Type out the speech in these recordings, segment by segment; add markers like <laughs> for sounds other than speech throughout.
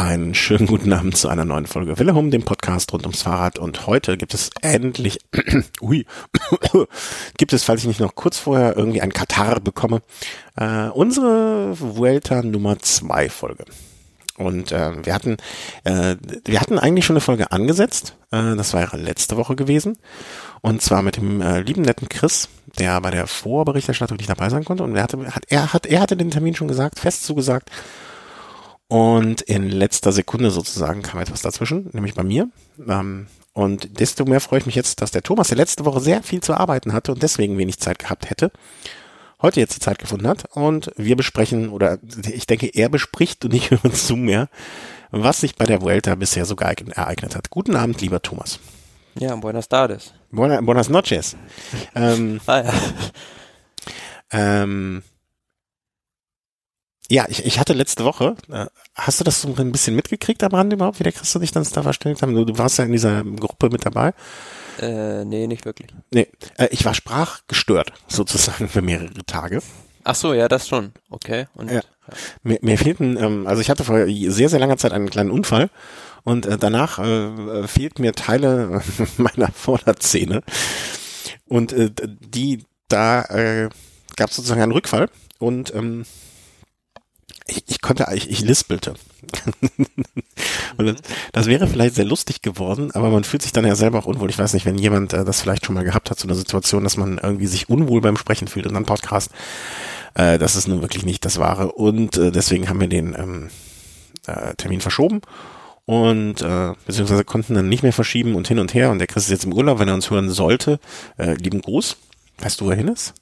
Einen schönen guten Abend zu einer neuen Folge Wille dem Podcast rund ums Fahrrad. Und heute gibt es endlich, <coughs> ui, <coughs> gibt es, falls ich nicht noch kurz vorher irgendwie ein Katar bekomme, äh, unsere Vuelta Nummer zwei Folge. Und äh, wir hatten, äh, wir hatten eigentlich schon eine Folge angesetzt. Äh, das war ja letzte Woche gewesen. Und zwar mit dem äh, lieben netten Chris, der bei der Vorberichterstattung nicht dabei sein konnte. Und er hatte, hat, er hat, er hatte den Termin schon gesagt, fest zugesagt. Und in letzter Sekunde sozusagen kam etwas dazwischen, nämlich bei mir. Ähm, und desto mehr freue ich mich jetzt, dass der Thomas, der letzte Woche sehr viel zu arbeiten hatte und deswegen wenig Zeit gehabt hätte, heute jetzt die Zeit gefunden hat. Und wir besprechen, oder ich denke, er bespricht und ich <laughs> höre uns zu mehr, was sich bei der Vuelta bisher so ereignet hat. Guten Abend, lieber Thomas. Ja, buenas tardes. Buenas, buenas noches. <laughs> ähm, Ah, ja. ähm, ja, ich, ich hatte letzte Woche, äh, hast du das so ein bisschen mitgekriegt am Rande überhaupt, wie der Christ und ich dann da verstellt haben? Du, du warst ja in dieser Gruppe mit dabei. Äh, nee, nicht wirklich. Nee, äh, ich war sprachgestört <laughs> sozusagen für mehrere Tage. Ach so, ja, das schon. Okay. Und Ja. Mir, mir fehlten, ähm, also ich hatte vor sehr, sehr langer Zeit einen kleinen Unfall und äh, danach äh, fehlten mir Teile <laughs> meiner Vorderzähne und äh, die, da äh, gab es sozusagen einen Rückfall und ähm, ich, ich konnte, ich, ich lispelte. <laughs> und das, das wäre vielleicht sehr lustig geworden, aber man fühlt sich dann ja selber auch unwohl. Ich weiß nicht, wenn jemand äh, das vielleicht schon mal gehabt hat, so eine Situation, dass man irgendwie sich unwohl beim Sprechen fühlt und dann Podcast. Äh, das ist nun wirklich nicht das Wahre. Und äh, deswegen haben wir den ähm, äh, Termin verschoben und äh, beziehungsweise konnten dann nicht mehr verschieben und hin und her. Und der Chris ist jetzt im Urlaub, wenn er uns hören sollte. Äh, lieben Gruß. Weißt du, wo er hin ist?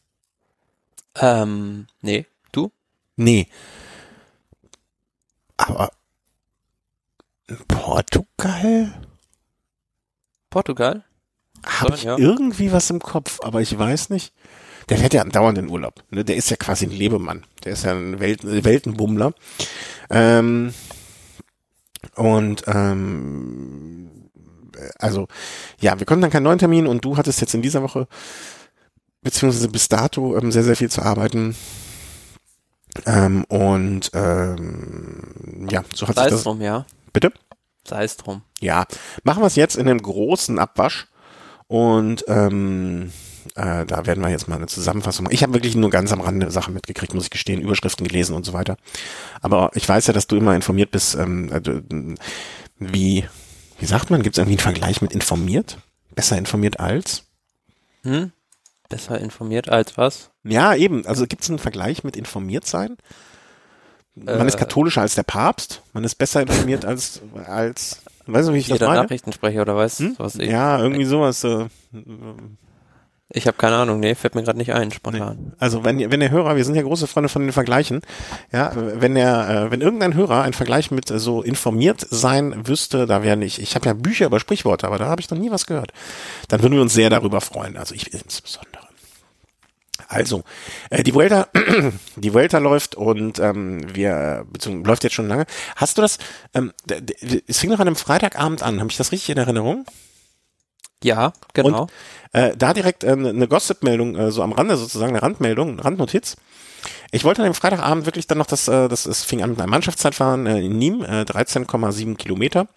Ähm, nee. Du? Nee. Aber Portugal? Portugal? Habe ich ja. irgendwie was im Kopf, aber ich weiß nicht. Der fährt ja andauernd in Urlaub. Ne? Der ist ja quasi ein Lebemann. Der ist ja ein Welt Weltenbummler. Ähm, und ähm, also, ja, wir konnten dann keinen neuen Termin und du hattest jetzt in dieser Woche beziehungsweise bis dato ähm, sehr, sehr viel zu arbeiten. Ähm, und ähm, ja, so hat Sei sich es das. drum, ja. Bitte? Sei es drum. Ja, machen wir es jetzt in einem großen Abwasch und ähm, äh, da werden wir jetzt mal eine Zusammenfassung machen. Ich habe wirklich nur ganz am Rande Sachen mitgekriegt, muss ich gestehen, Überschriften gelesen und so weiter. Aber ich weiß ja, dass du immer informiert bist, ähm, äh, wie, wie sagt man, gibt es irgendwie einen Vergleich mit informiert? Besser informiert als? Hm? Besser informiert als was? Ja, eben. Also gibt es einen Vergleich mit informiert sein? Man Äh. ist katholischer als der Papst, man ist besser informiert als, als, weißt du, wie ich das meine? Nachrichtensprecher oder was? Hm? was ich Ja, irgendwie sowas. Äh, ich habe keine Ahnung. Nee, fällt mir gerade nicht ein, spontan. Also wenn, wenn der Hörer, wir sind ja große Freunde von den Vergleichen, ja, wenn der, äh, wenn irgendein Hörer einen Vergleich mit äh, so informiert sein wüsste, da wäre nicht, ich habe ja Bücher über Sprichworte, aber da habe ich noch nie was gehört, dann würden wir uns sehr darüber freuen. Also ich insbesondere. Also, äh, die Vuelta, <clears throat> die Vuelta läuft und ähm, wir, beziehungsweise läuft jetzt schon lange. Hast du das, ähm, es fing noch an einem Freitagabend an, habe ich das richtig in Erinnerung? Ja, genau. Und äh, da direkt äh, eine Gossip-Meldung, äh, so am Rande sozusagen, eine Randmeldung, eine Randnotiz. Ich wollte an dem Freitagabend wirklich dann noch das, äh, das es fing an mit einem Mannschaftszeitfahren äh, in Nîmes, äh, 13,7 Kilometer.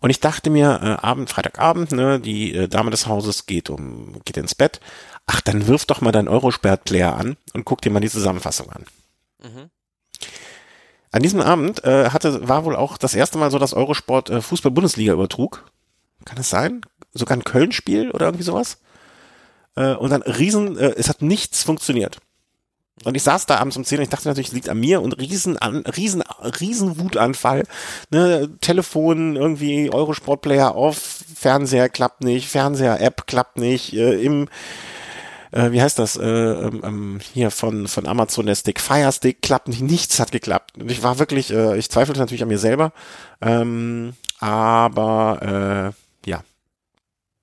Und ich dachte mir, äh, Abend, Freitagabend, ne, die äh, Dame des Hauses geht um, geht ins Bett. Ach, dann wirf doch mal dein Eurosperrt-Player an und guck dir mal die Zusammenfassung an. Mhm. An diesem Abend äh, hatte, war wohl auch das erste Mal so, dass Eurosport äh, Fußball-Bundesliga übertrug. Kann es sein? Sogar ein Köln-Spiel oder irgendwie sowas? Äh, und dann riesen, äh, es hat nichts funktioniert. Und ich saß da abends um 10 und ich dachte natürlich, es liegt an mir und riesen, an, riesen, riesen Wutanfall. Ne, Telefon, irgendwie Eurosport-Player auf, Fernseher klappt nicht, Fernseher-App klappt nicht, äh, im äh, wie heißt das, äh, ähm, ähm, hier von, von Amazon der Stick, Fire Stick klappt nicht, nichts hat geklappt. Und ich war wirklich, äh, ich zweifelte natürlich an mir selber, ähm, aber äh, ja.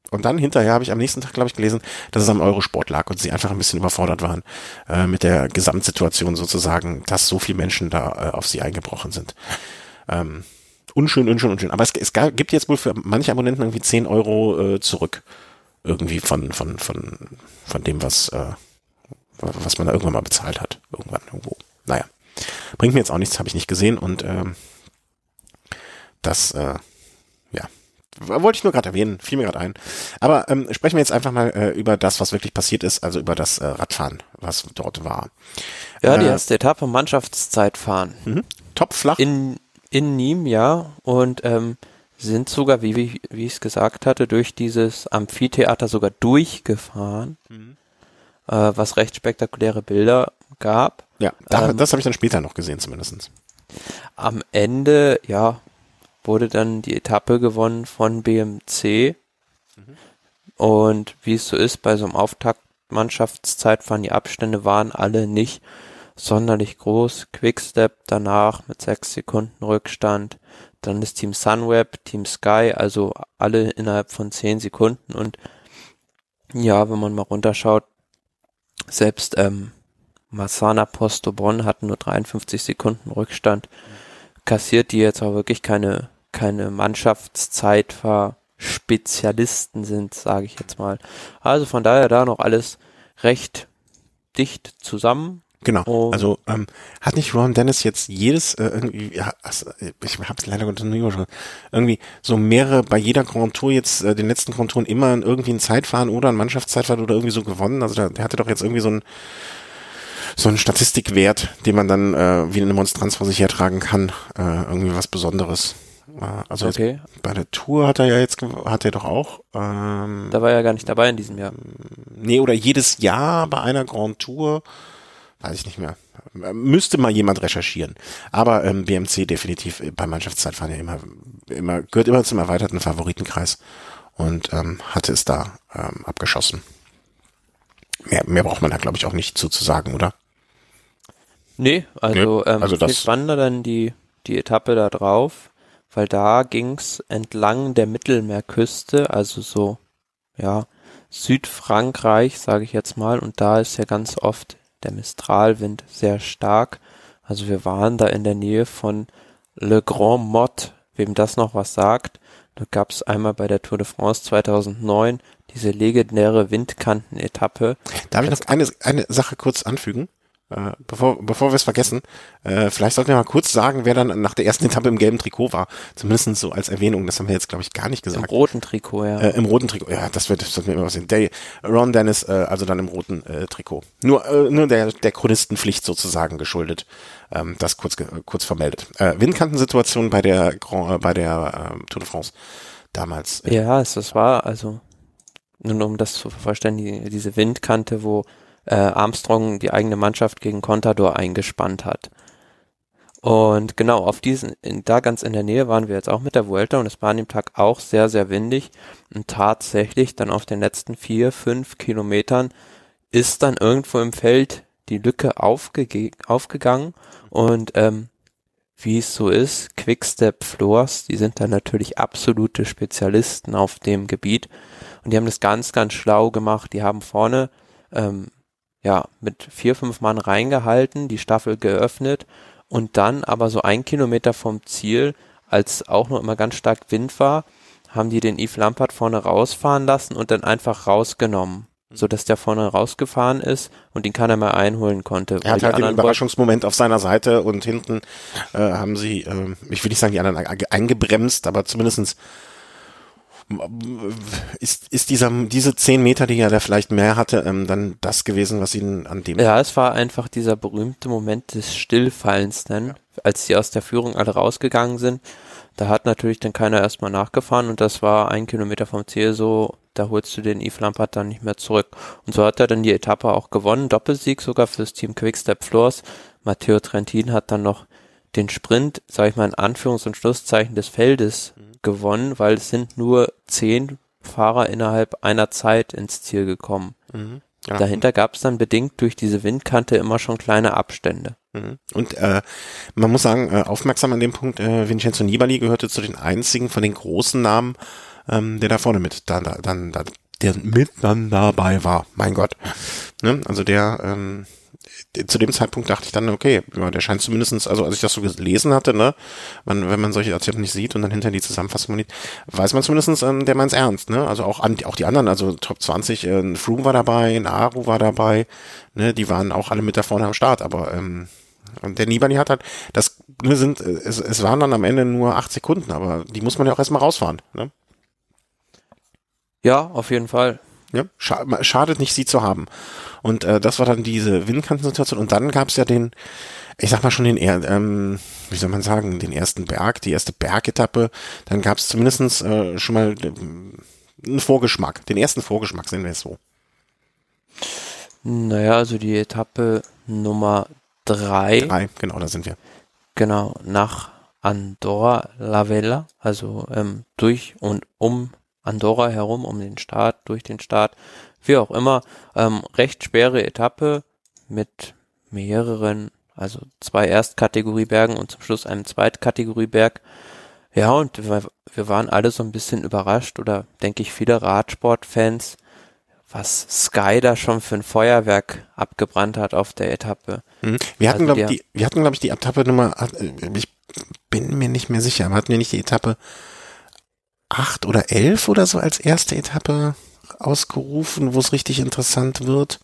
Und dann hinterher habe ich am nächsten Tag, glaube ich, gelesen, dass es am Eurosport lag und sie einfach ein bisschen überfordert waren äh, mit der Gesamtsituation sozusagen, dass so viele Menschen da äh, auf sie eingebrochen sind. Ähm, unschön, unschön, unschön. Aber es, es gibt jetzt wohl für manche Abonnenten irgendwie 10 Euro äh, zurück irgendwie von, von, von, von dem, was, äh, was man da irgendwann mal bezahlt hat. Irgendwann, irgendwo. Naja. Bringt mir jetzt auch nichts, habe ich nicht gesehen und ähm, das, äh, ja, wollte ich nur gerade erwähnen, fiel mir gerade ein. Aber ähm, sprechen wir jetzt einfach mal äh, über das, was wirklich passiert ist, also über das äh, Radfahren, was dort war. Ja, die erste Etappe Mannschaftszeitfahren. Mhm. Top flach. In, in Nîmes, ja. Und ähm, sind sogar, wie, wie, wie ich es gesagt hatte, durch dieses Amphitheater sogar durchgefahren, mhm. äh, was recht spektakuläre Bilder gab. Ja, da, ähm, das habe ich dann später noch gesehen zumindestens. Am Ende, ja, wurde dann die Etappe gewonnen von BMC. Mhm. Und wie es so ist, bei so einem Auftaktmannschaftszeitfahren, die Abstände waren alle nicht sonderlich groß. Quickstep danach mit sechs Sekunden Rückstand. Dann das Team Sunweb, Team Sky, also alle innerhalb von zehn Sekunden. Und ja, wenn man mal runterschaut, selbst ähm, Masana Posto Bonn hatten nur 53 Sekunden Rückstand. Kassiert die jetzt auch wirklich keine, keine Mannschaftszeitfahr-Spezialisten sind, sage ich jetzt mal. Also von daher da noch alles recht dicht zusammen. Genau. Oh. Also ähm, hat nicht Ron Dennis jetzt jedes äh, irgendwie, ja, ich habe es leider Gottes nie schon irgendwie so mehrere bei jeder Grand Tour jetzt äh, den letzten Grand Touren immer irgendwie ein Zeitfahren oder ein Mannschaftszeitfahren oder irgendwie so gewonnen. Also der, der hatte doch jetzt irgendwie so ein so ein Statistikwert, den man dann äh, wie eine Monstranz vor sich hertragen kann, äh, irgendwie was Besonderes. Äh, also okay. bei der Tour hat er ja jetzt hat er doch auch. Ähm, da war er gar nicht dabei in diesem Jahr. Nee, oder jedes Jahr bei einer Grand Tour weiß ich nicht mehr. Müsste mal jemand recherchieren. Aber ähm, BMC definitiv bei Mannschaftszeitfahren ja immer, immer, gehört immer zum erweiterten Favoritenkreis und ähm, hatte es da ähm, abgeschossen. Mehr, mehr braucht man da, glaube ich, auch nicht zu, zu sagen, oder? Nee, also, nee, ähm, also viel spannender dann die, die Etappe da drauf, weil da ging's entlang der Mittelmeerküste, also so, ja, Südfrankreich, sage ich jetzt mal, und da ist ja ganz oft der Mistralwind sehr stark. Also wir waren da in der Nähe von Le Grand Mot, wem das noch was sagt. Da gab es einmal bei der Tour de France 2009 diese legendäre Windkanten-Etappe. Darf ich noch eine, eine Sache kurz anfügen? Äh, bevor, bevor wir es vergessen, äh, vielleicht sollten wir mal kurz sagen, wer dann nach der ersten Etappe im gelben Trikot war. Zumindest so als Erwähnung. Das haben wir jetzt, glaube ich, gar nicht gesagt. Im roten Trikot, ja. Äh, Im roten Trikot, ja, das wird, das wird mir immer was sehen. Der, Ron Dennis, äh, also dann im roten äh, Trikot. Nur, äh, nur der, der Chronistenpflicht sozusagen geschuldet. Ähm, das kurz, kurz vermeldet. Äh, Windkantensituation bei der, Grand, äh, bei der äh, Tour de France damals. Äh, ja, es, das war, also, nun um das zu verständigen, diese Windkante, wo äh, Armstrong die eigene Mannschaft gegen Contador eingespannt hat. Und genau, auf diesen, in, da ganz in der Nähe waren wir jetzt auch mit der Vuelta und es war an dem Tag auch sehr, sehr windig. Und tatsächlich dann auf den letzten vier, fünf Kilometern ist dann irgendwo im Feld die Lücke aufge aufgegangen und ähm, wie es so ist, Quickstep Floors, die sind dann natürlich absolute Spezialisten auf dem Gebiet und die haben das ganz, ganz schlau gemacht. Die haben vorne ähm, ja, mit vier, fünf Mann reingehalten, die Staffel geöffnet und dann aber so ein Kilometer vom Ziel, als auch noch immer ganz stark Wind war, haben die den Yves Lampert vorne rausfahren lassen und dann einfach rausgenommen, so dass der vorne rausgefahren ist und ihn keiner mehr einholen konnte. Er hat halt den Überraschungsmoment auf seiner Seite und hinten äh, haben sie, äh, ich will nicht sagen, die anderen eingebremst, aber zumindestens ist, ist dieser, diese zehn Meter, die er da vielleicht mehr hatte, ähm, dann das gewesen, was ihn an dem. Ja, es war einfach dieser berühmte Moment des Stillfallens dann, ja. als sie aus der Führung alle rausgegangen sind. Da hat natürlich dann keiner erstmal nachgefahren und das war ein Kilometer vom Ziel so, da holst du den Yves Lampard dann nicht mehr zurück. Und so hat er dann die Etappe auch gewonnen, Doppelsieg sogar fürs Team Quickstep Floors. Matteo Trentin hat dann noch den Sprint, sag ich mal in Anführungs- und Schlusszeichen des Feldes mhm gewonnen, weil es sind nur zehn Fahrer innerhalb einer Zeit ins Ziel gekommen. Mhm. Ja. Dahinter gab es dann bedingt durch diese Windkante immer schon kleine Abstände. Mhm. Und äh, man muss sagen, äh, aufmerksam an dem Punkt, äh, Vincenzo Nibali gehörte zu den einzigen von den großen Namen, ähm, der da vorne mit dann, dann, dann der mit dann dabei war. Mein Gott. Ne? Also der ähm, zu dem Zeitpunkt dachte ich dann, okay, der scheint zumindestens, also als ich das so gelesen hatte, ne, man, wenn man solche Erzählungen nicht sieht und dann hinter die Zusammenfassung sieht, weiß man zumindestens, ähm, der meint's ernst, ne? Also auch an, auch die anderen, also Top 20, äh, Froome war dabei, Naru war dabei, ne, die waren auch alle mit da vorne am Start, aber ähm, und der Nibali hat halt, das ne, sind, es, es waren dann am Ende nur acht Sekunden, aber die muss man ja auch erstmal rausfahren. Ne? Ja, auf jeden Fall. Ja, scha schadet nicht, sie zu haben. Und äh, das war dann diese Windkantensituation. Und dann gab es ja den, ich sag mal schon den, ähm, wie soll man sagen, den ersten Berg, die erste Bergetappe. Dann gab es zumindest äh, schon mal äh, einen Vorgeschmack, den ersten Vorgeschmack, sehen wir es so. Naja, also die Etappe Nummer drei. Drei, genau, da sind wir. Genau, nach Andorra la Vella, also ähm, durch und um Andorra herum, um den Start, durch den Start, wie auch immer. Ähm, recht schwere Etappe mit mehreren, also zwei Erstkategoriebergen und zum Schluss einem Zweitkategorieberg. Ja, und wir, wir waren alle so ein bisschen überrascht oder denke ich viele Radsportfans, was Sky da schon für ein Feuerwerk abgebrannt hat auf der Etappe. Mhm. Wir hatten, also glaube ich, wir hatten, glaube ich, die Etappe Nummer, äh, ich bin mir nicht mehr sicher, aber hatten wir nicht die Etappe acht oder elf oder so als erste Etappe ausgerufen, wo es richtig interessant wird?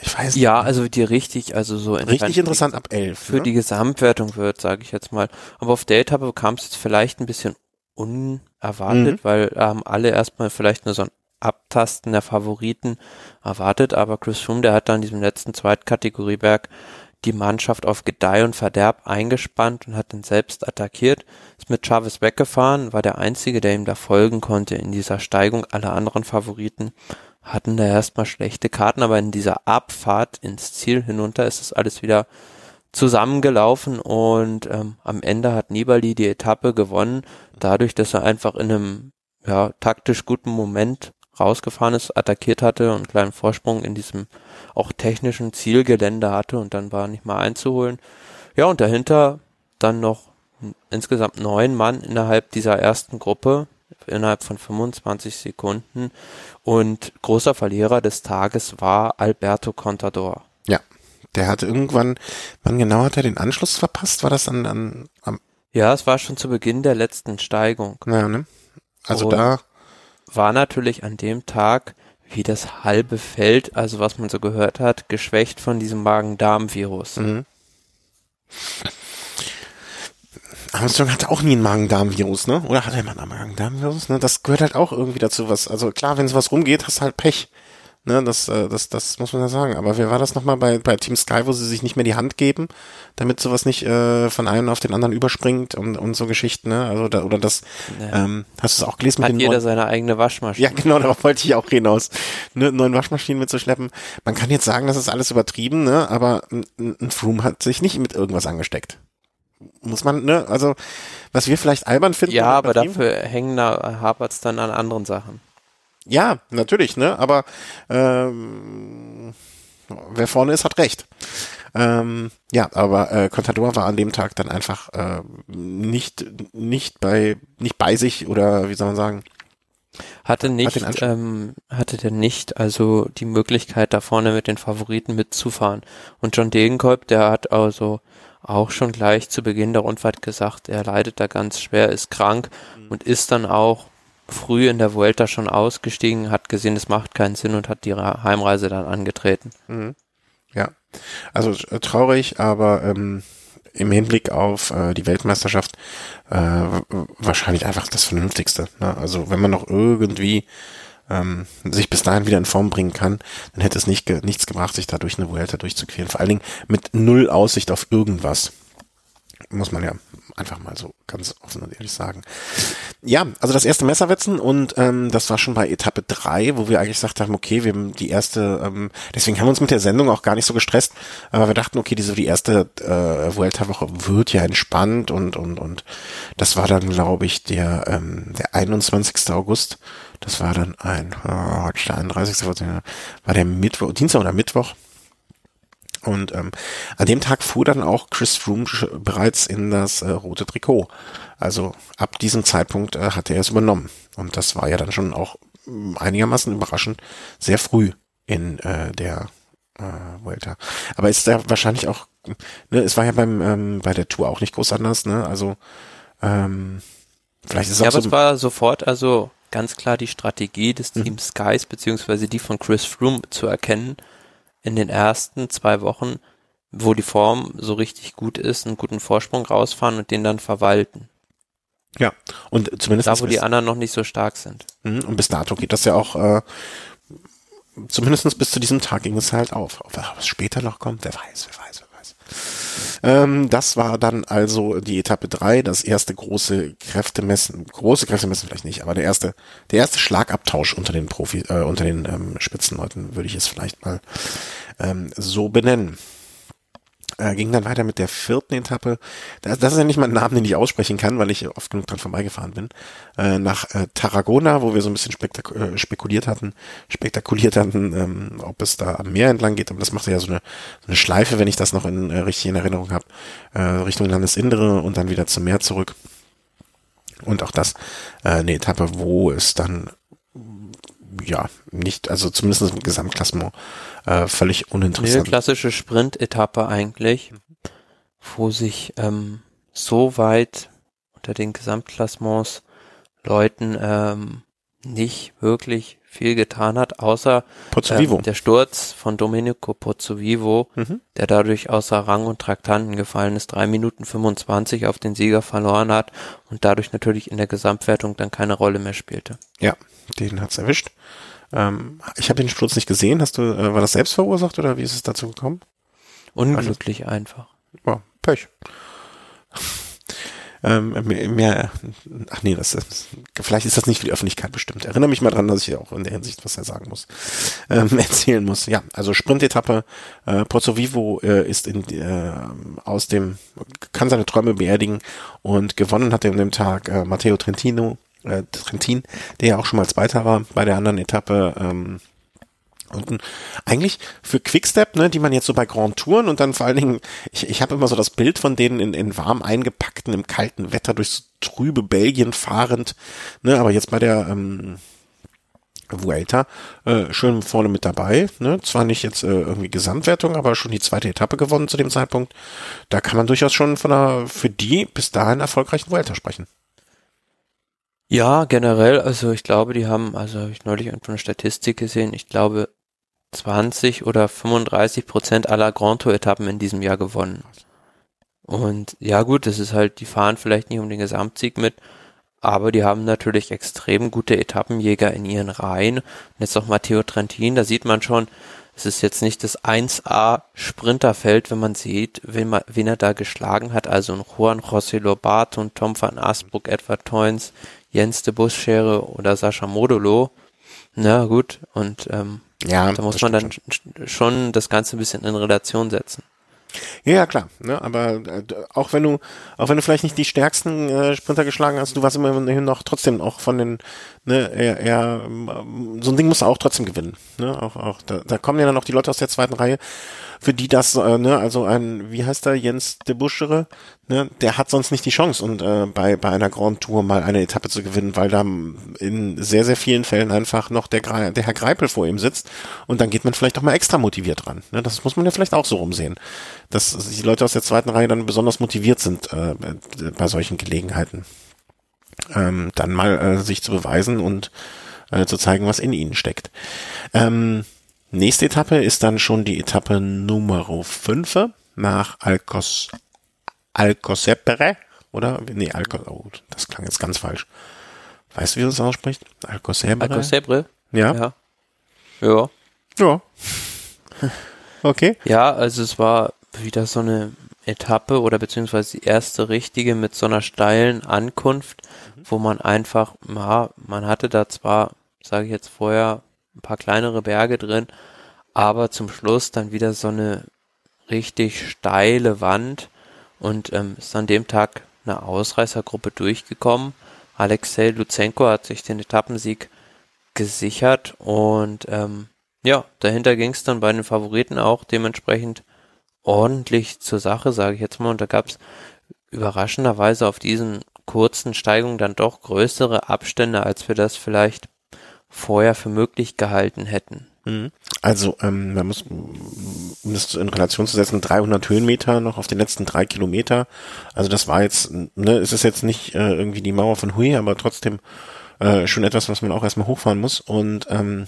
Ich weiß nicht. Ja, also die richtig, also so richtig interessant ab elf. Für ne? die Gesamtwertung wird, sage ich jetzt mal. Aber auf der Etappe kam es jetzt vielleicht ein bisschen unerwartet, mhm. weil ähm, alle erstmal vielleicht nur so ein Abtasten der Favoriten erwartet, aber Chris Froome, der hat dann in diesem letzten Zweitkategorieberg die Mannschaft auf Gedeih und Verderb eingespannt und hat dann selbst attackiert, ist mit Chavez weggefahren, war der Einzige, der ihm da folgen konnte in dieser Steigung. Alle anderen Favoriten hatten da erstmal schlechte Karten, aber in dieser Abfahrt ins Ziel hinunter ist es alles wieder zusammengelaufen und ähm, am Ende hat Nibali die Etappe gewonnen, dadurch, dass er einfach in einem ja, taktisch guten Moment rausgefahren ist, attackiert hatte und einen kleinen Vorsprung in diesem auch technischen Zielgelände hatte und dann war nicht mal einzuholen. Ja, und dahinter dann noch insgesamt neun Mann innerhalb dieser ersten Gruppe, innerhalb von 25 Sekunden. Und großer Verlierer des Tages war Alberto Contador. Ja, der hat irgendwann, wann genau hat er den Anschluss verpasst? War das dann an, am Ja, es war schon zu Beginn der letzten Steigung. Ja, ne? Also und da war natürlich an dem Tag wie das halbe Feld, also was man so gehört hat, geschwächt von diesem Magen-Darm-Virus. Mhm. Armstrong hatte auch nie ein Magen-Darm-Virus, ne? Oder hat er mal ein Magen-Darm-Virus? Ne? Das gehört halt auch irgendwie dazu, was. Also klar, wenn sowas rumgeht, hast du halt Pech. Ne, das, äh, das, das muss man ja sagen. Aber wer war das nochmal bei, bei Team Sky, wo sie sich nicht mehr die Hand geben, damit sowas nicht äh, von einem auf den anderen überspringt und, und so Geschichten, ne? Also da, oder das, ja. ähm, hast du es auch gelesen Hat mit den jeder neuen, seine eigene Waschmaschine. Ja, genau, darauf wollte ich auch hinaus. Ne, neuen Waschmaschinen mitzuschleppen. Man kann jetzt sagen, das ist alles übertrieben, ne? Aber ein, ein Froome hat sich nicht mit irgendwas angesteckt muss man, ne, also was wir vielleicht albern finden. Ja, aber dafür hängen da hapert's dann an anderen Sachen. Ja, natürlich, ne? Aber ähm, wer vorne ist, hat recht. Ähm, ja, aber äh, Contador war an dem Tag dann einfach äh, nicht nicht bei nicht bei sich oder wie soll man sagen? Hatte nicht, hat ähm, hatte der nicht also die Möglichkeit da vorne mit den Favoriten mitzufahren. Und John Degenkolb, der hat also auch schon gleich zu Beginn der Rundfahrt gesagt, er leidet da ganz schwer, ist krank mhm. und ist dann auch früh in der Vuelta schon ausgestiegen, hat gesehen, es macht keinen Sinn und hat die Heimreise dann angetreten. Mhm. Ja, also traurig, aber ähm, im Hinblick auf äh, die Weltmeisterschaft äh, wahrscheinlich einfach das Vernünftigste. Ne? Also wenn man noch irgendwie ähm, sich bis dahin wieder in Form bringen kann, dann hätte es nicht ge nichts gebracht, sich dadurch eine Vuelta durchzuqueren. Vor allen Dingen mit null Aussicht auf irgendwas. Muss man ja einfach mal so ganz offen und ehrlich sagen. Ja, also das erste Messerwetzen und ähm, das war schon bei Etappe drei, wo wir eigentlich gesagt haben, okay, wir haben die erste, ähm, deswegen haben wir uns mit der Sendung auch gar nicht so gestresst, aber wir dachten, okay, diese die erste äh, Vuelta-Woche wird ja entspannt und und und das war dann, glaube ich, der ähm, der 21. August. Das war dann ein, oh, heute der 31. war der Mittwoch, Dienstag oder Mittwoch. Und ähm, an dem Tag fuhr dann auch Chris Froome bereits in das äh, rote Trikot. Also ab diesem Zeitpunkt äh, hatte er es übernommen. Und das war ja dann schon auch mm, einigermaßen überraschend sehr früh in äh, der äh, Vuelta. Aber ist ja wahrscheinlich auch, ne, es war ja beim ähm, bei der Tour auch nicht groß anders, ne? Also ähm, vielleicht ist es ja, auch aber so es war sofort also ganz klar die Strategie des mhm. Teams Skies beziehungsweise die von Chris Froome zu erkennen in den ersten zwei Wochen wo die Form so richtig gut ist, einen guten Vorsprung rausfahren und den dann verwalten. Ja, und zumindest da, wo die anderen noch nicht so stark sind. Mhm, und bis dato geht das ja auch, äh, zumindest bis zu diesem Tag ging es halt auf. Ob was später noch kommt, wer weiß, wer weiß, wer weiß. Ähm, das war dann also die Etappe drei, das erste große Kräftemessen, große Kräftemessen vielleicht nicht, aber der erste, der erste Schlagabtausch unter den Profi, äh, unter den ähm, Spitzenleuten würde ich es vielleicht mal ähm, so benennen äh, ging dann weiter mit der vierten Etappe. Das, das ist ja nicht mal ein Name, den ich aussprechen kann, weil ich oft genug dran vorbeigefahren bin. Äh, nach äh, Tarragona, wo wir so ein bisschen äh, spekuliert hatten, spektakuliert hatten, ähm, ob es da am Meer entlang geht. Aber das macht ja so eine, so eine Schleife, wenn ich das noch in, äh, richtig in Erinnerung habe, äh, Richtung Landesinnere und dann wieder zum Meer zurück. Und auch das äh, eine Etappe, wo es dann ja, nicht, also zumindest im Gesamtklassement äh, völlig uninteressant. Eine klassische Sprint-Etappe eigentlich, wo sich ähm, so weit unter den Gesamtklassements Leuten ähm, nicht wirklich viel getan hat, außer ähm, der Sturz von Domenico Pozzovivo, mhm. der dadurch außer Rang und Traktanten gefallen ist, drei Minuten 25 auf den Sieger verloren hat und dadurch natürlich in der Gesamtwertung dann keine Rolle mehr spielte. Ja, den hat's erwischt. Ähm, ich habe den Sturz nicht gesehen. Hast du, äh, war das selbst verursacht oder wie ist es dazu gekommen? Unglücklich also, einfach. Ja, Pech. Ähm, mehr, ach nee, das vielleicht ist das nicht für die Öffentlichkeit bestimmt. Erinnere mich mal dran, dass ich auch in der Hinsicht, was er sagen muss, ähm, <laughs> erzählen muss. Ja, also Sprintetappe, äh, Pozzo Vivo äh, ist in, äh, aus dem, kann seine Träume beerdigen und gewonnen hat er an dem Tag äh, Matteo Trentino, äh, Trentin, der ja auch schon mal Zweiter war bei der anderen Etappe. Ähm, und eigentlich für Quickstep, ne, die man jetzt so bei Grand Touren und dann vor allen Dingen, ich, ich habe immer so das Bild von denen in, in warm eingepackten, im kalten Wetter durchs trübe Belgien fahrend, ne, aber jetzt bei der ähm, Vuelta äh, schön vorne mit dabei, ne, zwar nicht jetzt äh, irgendwie Gesamtwertung, aber schon die zweite Etappe gewonnen zu dem Zeitpunkt. Da kann man durchaus schon von einer für die bis dahin erfolgreichen Vuelta sprechen. Ja, generell, also ich glaube, die haben, also habe ich neulich irgendwo eine Statistik gesehen, ich glaube 20 oder 35 Prozent aller Grand Tour Etappen in diesem Jahr gewonnen. Und ja gut, das ist halt, die fahren vielleicht nicht um den Gesamtsieg mit, aber die haben natürlich extrem gute Etappenjäger in ihren Reihen. Und jetzt noch Matteo Trentin, da sieht man schon, es ist jetzt nicht das 1A Sprinterfeld, wenn man sieht, wen, man, wen er da geschlagen hat. Also ein Juan José Lobato und Tom van Asbrook, Edward Toyns, Jens de Busschere oder Sascha Modolo. Na gut, und ähm, ja, da muss man dann schon. schon das Ganze ein bisschen in Relation setzen. Ja, ja, klar. Ne? Aber äh, auch wenn du, auch wenn du vielleicht nicht die stärksten äh, Sprinter geschlagen hast, du warst immerhin noch trotzdem auch von den, ne, eher, eher so ein Ding musst du auch trotzdem gewinnen. Ne? Auch, auch, da, da kommen ja dann auch die Leute aus der zweiten Reihe, für die das, äh, ne, also ein, wie heißt der, Jens de Buschere, ne, der hat sonst nicht die Chance und äh, bei, bei einer Grand Tour mal eine Etappe zu gewinnen, weil da in sehr, sehr vielen Fällen einfach noch der, der Herr Greipel vor ihm sitzt und dann geht man vielleicht auch mal extra motiviert ran. Ne? Das muss man ja vielleicht auch so rumsehen, dass die Leute aus der zweiten Reihe dann besonders motiviert sind äh, bei solchen Gelegenheiten. Ähm, dann mal äh, sich zu beweisen und äh, zu zeigen, was in ihnen steckt. Ähm, Nächste Etappe ist dann schon die Etappe Nummer 5 nach Alcos, Alcosepere, oder? Nee, Alcos, oh, das klang jetzt ganz falsch. Weißt du, wie das ausspricht? Alcosebre? Alcosebre? Ja. Ja. Ja. Ja. Okay. Ja, also es war wieder so eine Etappe oder beziehungsweise die erste richtige mit so einer steilen Ankunft, mhm. wo man einfach, ja, man hatte da zwar, sage ich jetzt vorher, ein paar kleinere Berge drin, aber zum Schluss dann wieder so eine richtig steile Wand und ähm, ist an dem Tag eine Ausreißergruppe durchgekommen. Alexei Luzenko hat sich den Etappensieg gesichert und ähm, ja, dahinter ging es dann bei den Favoriten auch dementsprechend ordentlich zur Sache, sage ich jetzt mal. Und da gab es überraschenderweise auf diesen kurzen Steigungen dann doch größere Abstände, als wir das vielleicht vorher für möglich gehalten hätten. Mhm. Also ähm, man muss, um das in Relation zu setzen, 300 Höhenmeter noch auf den letzten drei Kilometer. Also das war jetzt, ne, es ist jetzt nicht äh, irgendwie die Mauer von Hui, aber trotzdem äh, schon etwas, was man auch erstmal hochfahren muss. Und ähm,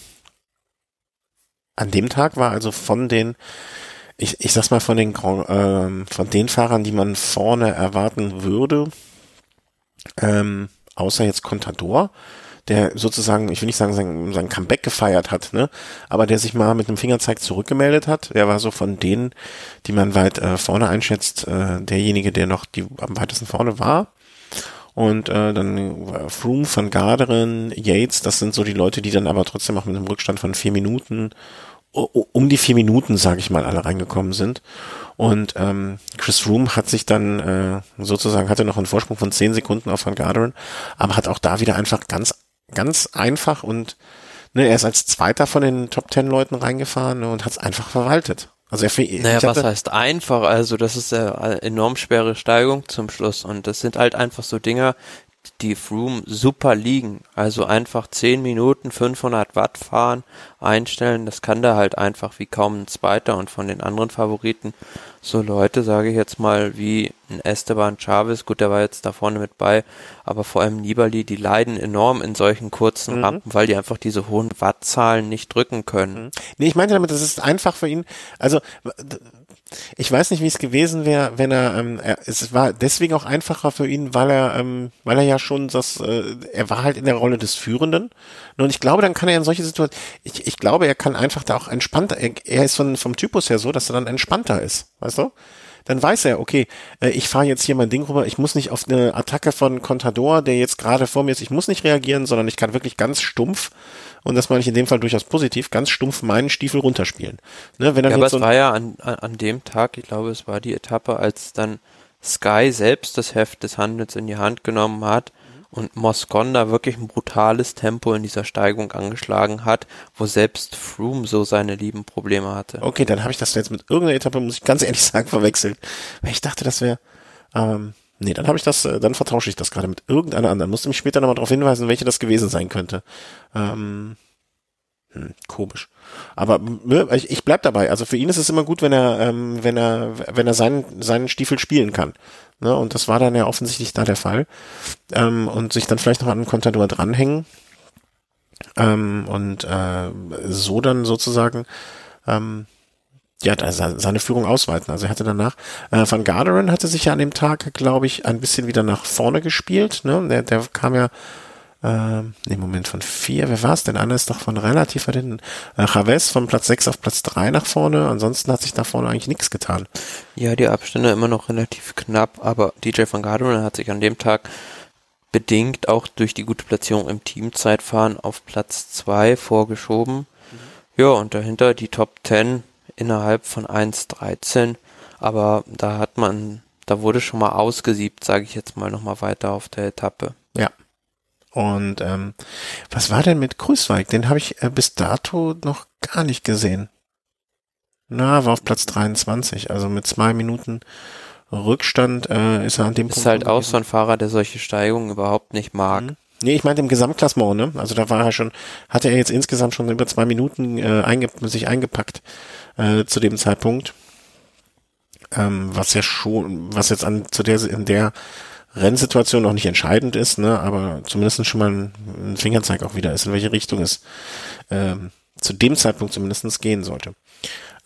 an dem Tag war also von den ich, ich sag's mal von den ähm, von den Fahrern, die man vorne erwarten würde, ähm, außer jetzt Contador, der sozusagen, ich will nicht sagen, sein, sein Comeback gefeiert hat, ne, aber der sich mal mit einem Fingerzeig zurückgemeldet hat. Der war so von denen, die man weit äh, vorne einschätzt, äh, derjenige, der noch die am weitesten vorne war. Und äh, dann Froome, Van Garderen, Yates, das sind so die Leute, die dann aber trotzdem auch mit einem Rückstand von vier Minuten um die vier Minuten, sage ich mal, alle reingekommen sind. Und ähm, Chris Room hat sich dann äh, sozusagen, hatte noch einen Vorsprung von zehn Sekunden auf Van Garderen, aber hat auch da wieder einfach ganz, ganz einfach und ne, er ist als Zweiter von den Top Ten Leuten reingefahren ne, und hat es einfach verwaltet. Also er, naja, was heißt einfach? Also das ist eine enorm schwere Steigung zum Schluss und das sind halt einfach so Dinger, die Froome super liegen. Also einfach 10 Minuten 500 Watt fahren, einstellen, das kann da halt einfach wie kaum ein zweiter und von den anderen Favoriten so Leute, sage ich jetzt mal, wie ein Esteban Chavez, gut, der war jetzt da vorne mit bei, aber vor allem Nibali, die leiden enorm in solchen kurzen mhm. Rampen, weil die einfach diese hohen Wattzahlen nicht drücken können. Mhm. Nee, ich meinte damit, das ist einfach für ihn, also ich weiß nicht, wie es gewesen wäre, wenn er, ähm, er, es war deswegen auch einfacher für ihn, weil er, ähm, weil er ja schon das, äh, er war halt in der Rolle des Führenden. Und ich glaube, dann kann er in solche Situationen, ich, ich glaube, er kann einfach da auch entspannter, er, er ist von, vom Typus her so, dass er dann entspannter ist, weißt du? Dann weiß er, okay, äh, ich fahre jetzt hier mein Ding rüber, ich muss nicht auf eine Attacke von Contador, der jetzt gerade vor mir ist, ich muss nicht reagieren, sondern ich kann wirklich ganz stumpf und das meine ich in dem Fall durchaus positiv, ganz stumpf meinen Stiefel runterspielen. Ne, wenn dann ja, aber so es war ja an, an dem Tag, ich glaube, es war die Etappe, als dann Sky selbst das Heft des Handels in die Hand genommen hat und Moscon wirklich ein brutales Tempo in dieser Steigung angeschlagen hat, wo selbst Froome so seine lieben Probleme hatte. Okay, dann habe ich das jetzt mit irgendeiner Etappe, muss ich ganz ehrlich <laughs> sagen, verwechselt. Weil ich dachte, das wäre ähm, Nee, dann habe ich das, äh, dann vertausche ich das gerade mit irgendeiner anderen. Musste mich später nochmal darauf hinweisen, welche das gewesen sein könnte. Ähm, hm, komisch. Aber ne, ich, ich bleib dabei. Also für ihn ist es immer gut, wenn er, ähm, wenn er, wenn er seinen, seinen Stiefel spielen kann. Ne? Und das war dann ja offensichtlich da der Fall. Ähm, und sich dann vielleicht noch an den Contador dranhängen. Ähm, und äh, so dann sozusagen ähm, ja, seine Führung ausweiten. Also er hatte danach, äh, Van Garderen hatte sich ja an dem Tag, glaube ich, ein bisschen wieder nach vorne gespielt. Ne? Der, der kam ja, äh, nee, Moment, von vier, wer war es denn? Einer ist doch von relativ weit hinten. Äh, Chavez von Platz sechs auf Platz drei nach vorne. Ansonsten hat sich da vorne eigentlich nichts getan. Ja, die Abstände immer noch relativ knapp, aber DJ Van Garderen hat sich an dem Tag bedingt auch durch die gute Platzierung im Teamzeitfahren auf Platz zwei vorgeschoben. Mhm. Ja, und dahinter die Top 10 innerhalb von 1.13, aber da hat man, da wurde schon mal ausgesiebt, sage ich jetzt mal nochmal weiter auf der Etappe. Ja. Und ähm, was war denn mit Grüßweig? Den habe ich äh, bis dato noch gar nicht gesehen. Na, war auf Platz 23, also mit zwei Minuten Rückstand äh, ist er an dem ist Punkt. Ist halt auch so ein Fahrer, der solche Steigungen überhaupt nicht mag. Mhm. Nee, ich meinte im Gesamtklassement, ne? Also da war er schon, hatte er jetzt insgesamt schon über zwei Minuten äh, einge sich eingepackt äh, zu dem Zeitpunkt. Ähm, was ja schon, was jetzt an zu der in der Rennsituation noch nicht entscheidend ist, ne, aber zumindest schon mal ein, ein Fingerzeig auch wieder ist, in welche Richtung es ähm, zu dem Zeitpunkt zumindest gehen sollte.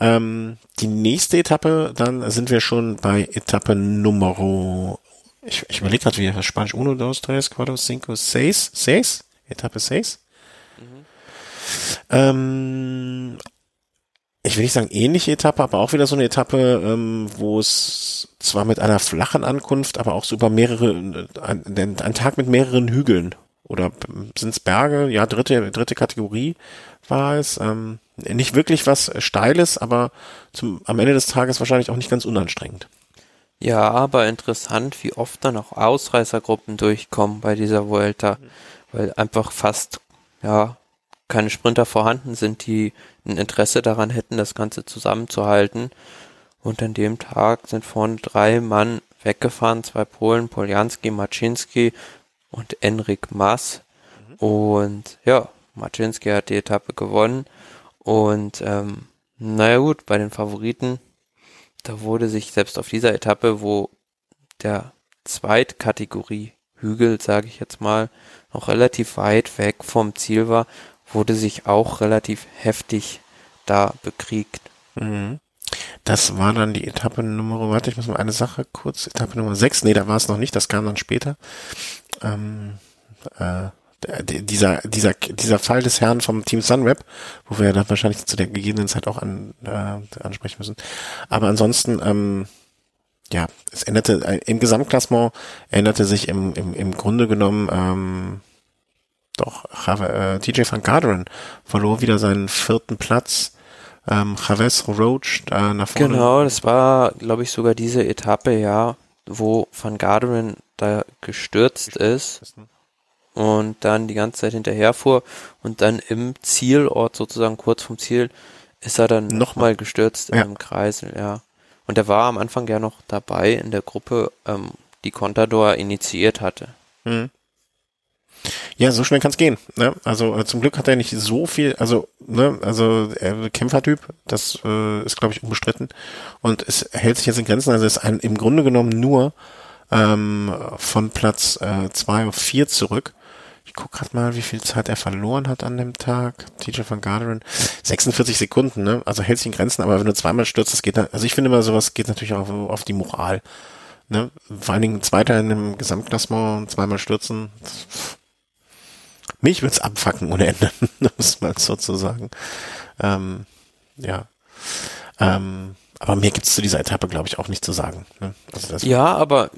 Ähm, die nächste Etappe, dann sind wir schon bei Etappe Nummer, ich, ich überlege gerade, wie das Spanisch, uno, dos, tres, cuatro, cinco, seis, seis, Etappe seis. Mhm. Ähm, ich will nicht sagen ähnliche Etappe, aber auch wieder so eine Etappe, ähm, wo es zwar mit einer flachen Ankunft, aber auch so über mehrere, ein, ein Tag mit mehreren Hügeln oder sind es Berge? Ja, dritte, dritte Kategorie war es. Ähm, nicht wirklich was Steiles, aber zum, am Ende des Tages wahrscheinlich auch nicht ganz unanstrengend. Ja, aber interessant, wie oft dann auch Ausreißergruppen durchkommen bei dieser Vuelta, weil einfach fast, ja, keine Sprinter vorhanden sind, die ein Interesse daran hätten, das Ganze zusammenzuhalten. Und an dem Tag sind vorne drei Mann weggefahren, zwei Polen, Poljanski, Maczynski und Enrik Maas. Mhm. Und ja, Maczynski hat die Etappe gewonnen. Und ähm, naja gut, bei den Favoriten, da wurde sich selbst auf dieser Etappe, wo der Zweitkategorie Hügel, sage ich jetzt mal, noch relativ weit weg vom Ziel war, wurde sich auch relativ heftig da bekriegt. Mhm. Das war dann die Etappe Nummer, warte, ich muss mal eine Sache kurz, Etappe Nummer 6, nee, da war es noch nicht, das kam dann später. Ähm, äh, dieser, dieser, dieser Fall des Herrn vom Team Sunweb, wo wir ja dann wahrscheinlich zu der gegebenen Zeit auch an, äh, ansprechen müssen. Aber ansonsten, ähm, ja, es änderte, äh, im Gesamtklassement änderte sich im, im, im Grunde genommen, ähm, doch, äh, TJ van Garderen verlor wieder seinen vierten Platz. Ähm, Chavez Roach äh, nach vorne. Genau, das war, glaube ich, sogar diese Etappe, ja, wo Van Garderen da gestürzt ist und dann die ganze Zeit hinterherfuhr und dann im Zielort sozusagen kurz vom Ziel ist er dann nochmal gestürzt ja. im Kreisel, ja. Und er war am Anfang ja noch dabei in der Gruppe, ähm, die Contador initiiert hatte. Mhm. Ja, so schnell kann es gehen. Ne? Also äh, zum Glück hat er nicht so viel, also ne, also er Kämpfertyp, das äh, ist glaube ich unbestritten und es hält sich jetzt in Grenzen. Also ist ein, im Grunde genommen nur ähm, von Platz äh, zwei auf vier zurück ich guck gerade mal, wie viel Zeit er verloren hat an dem Tag. TJ van Garderen. 46 Sekunden, ne? Also hält sich in Grenzen, aber wenn du zweimal stürzt, das geht dann, also ich finde immer sowas geht natürlich auch auf, die Moral. Ne? Vor allen Dingen Zweiter in dem Gesamtklassement, zweimal stürzen. Mich wird's abfacken ohne Ende, <laughs> muss man sozusagen. Ähm, ja. Ähm, aber mehr gibt's zu dieser Etappe, glaube ich, auch nicht zu sagen. Ne? Also ja, aber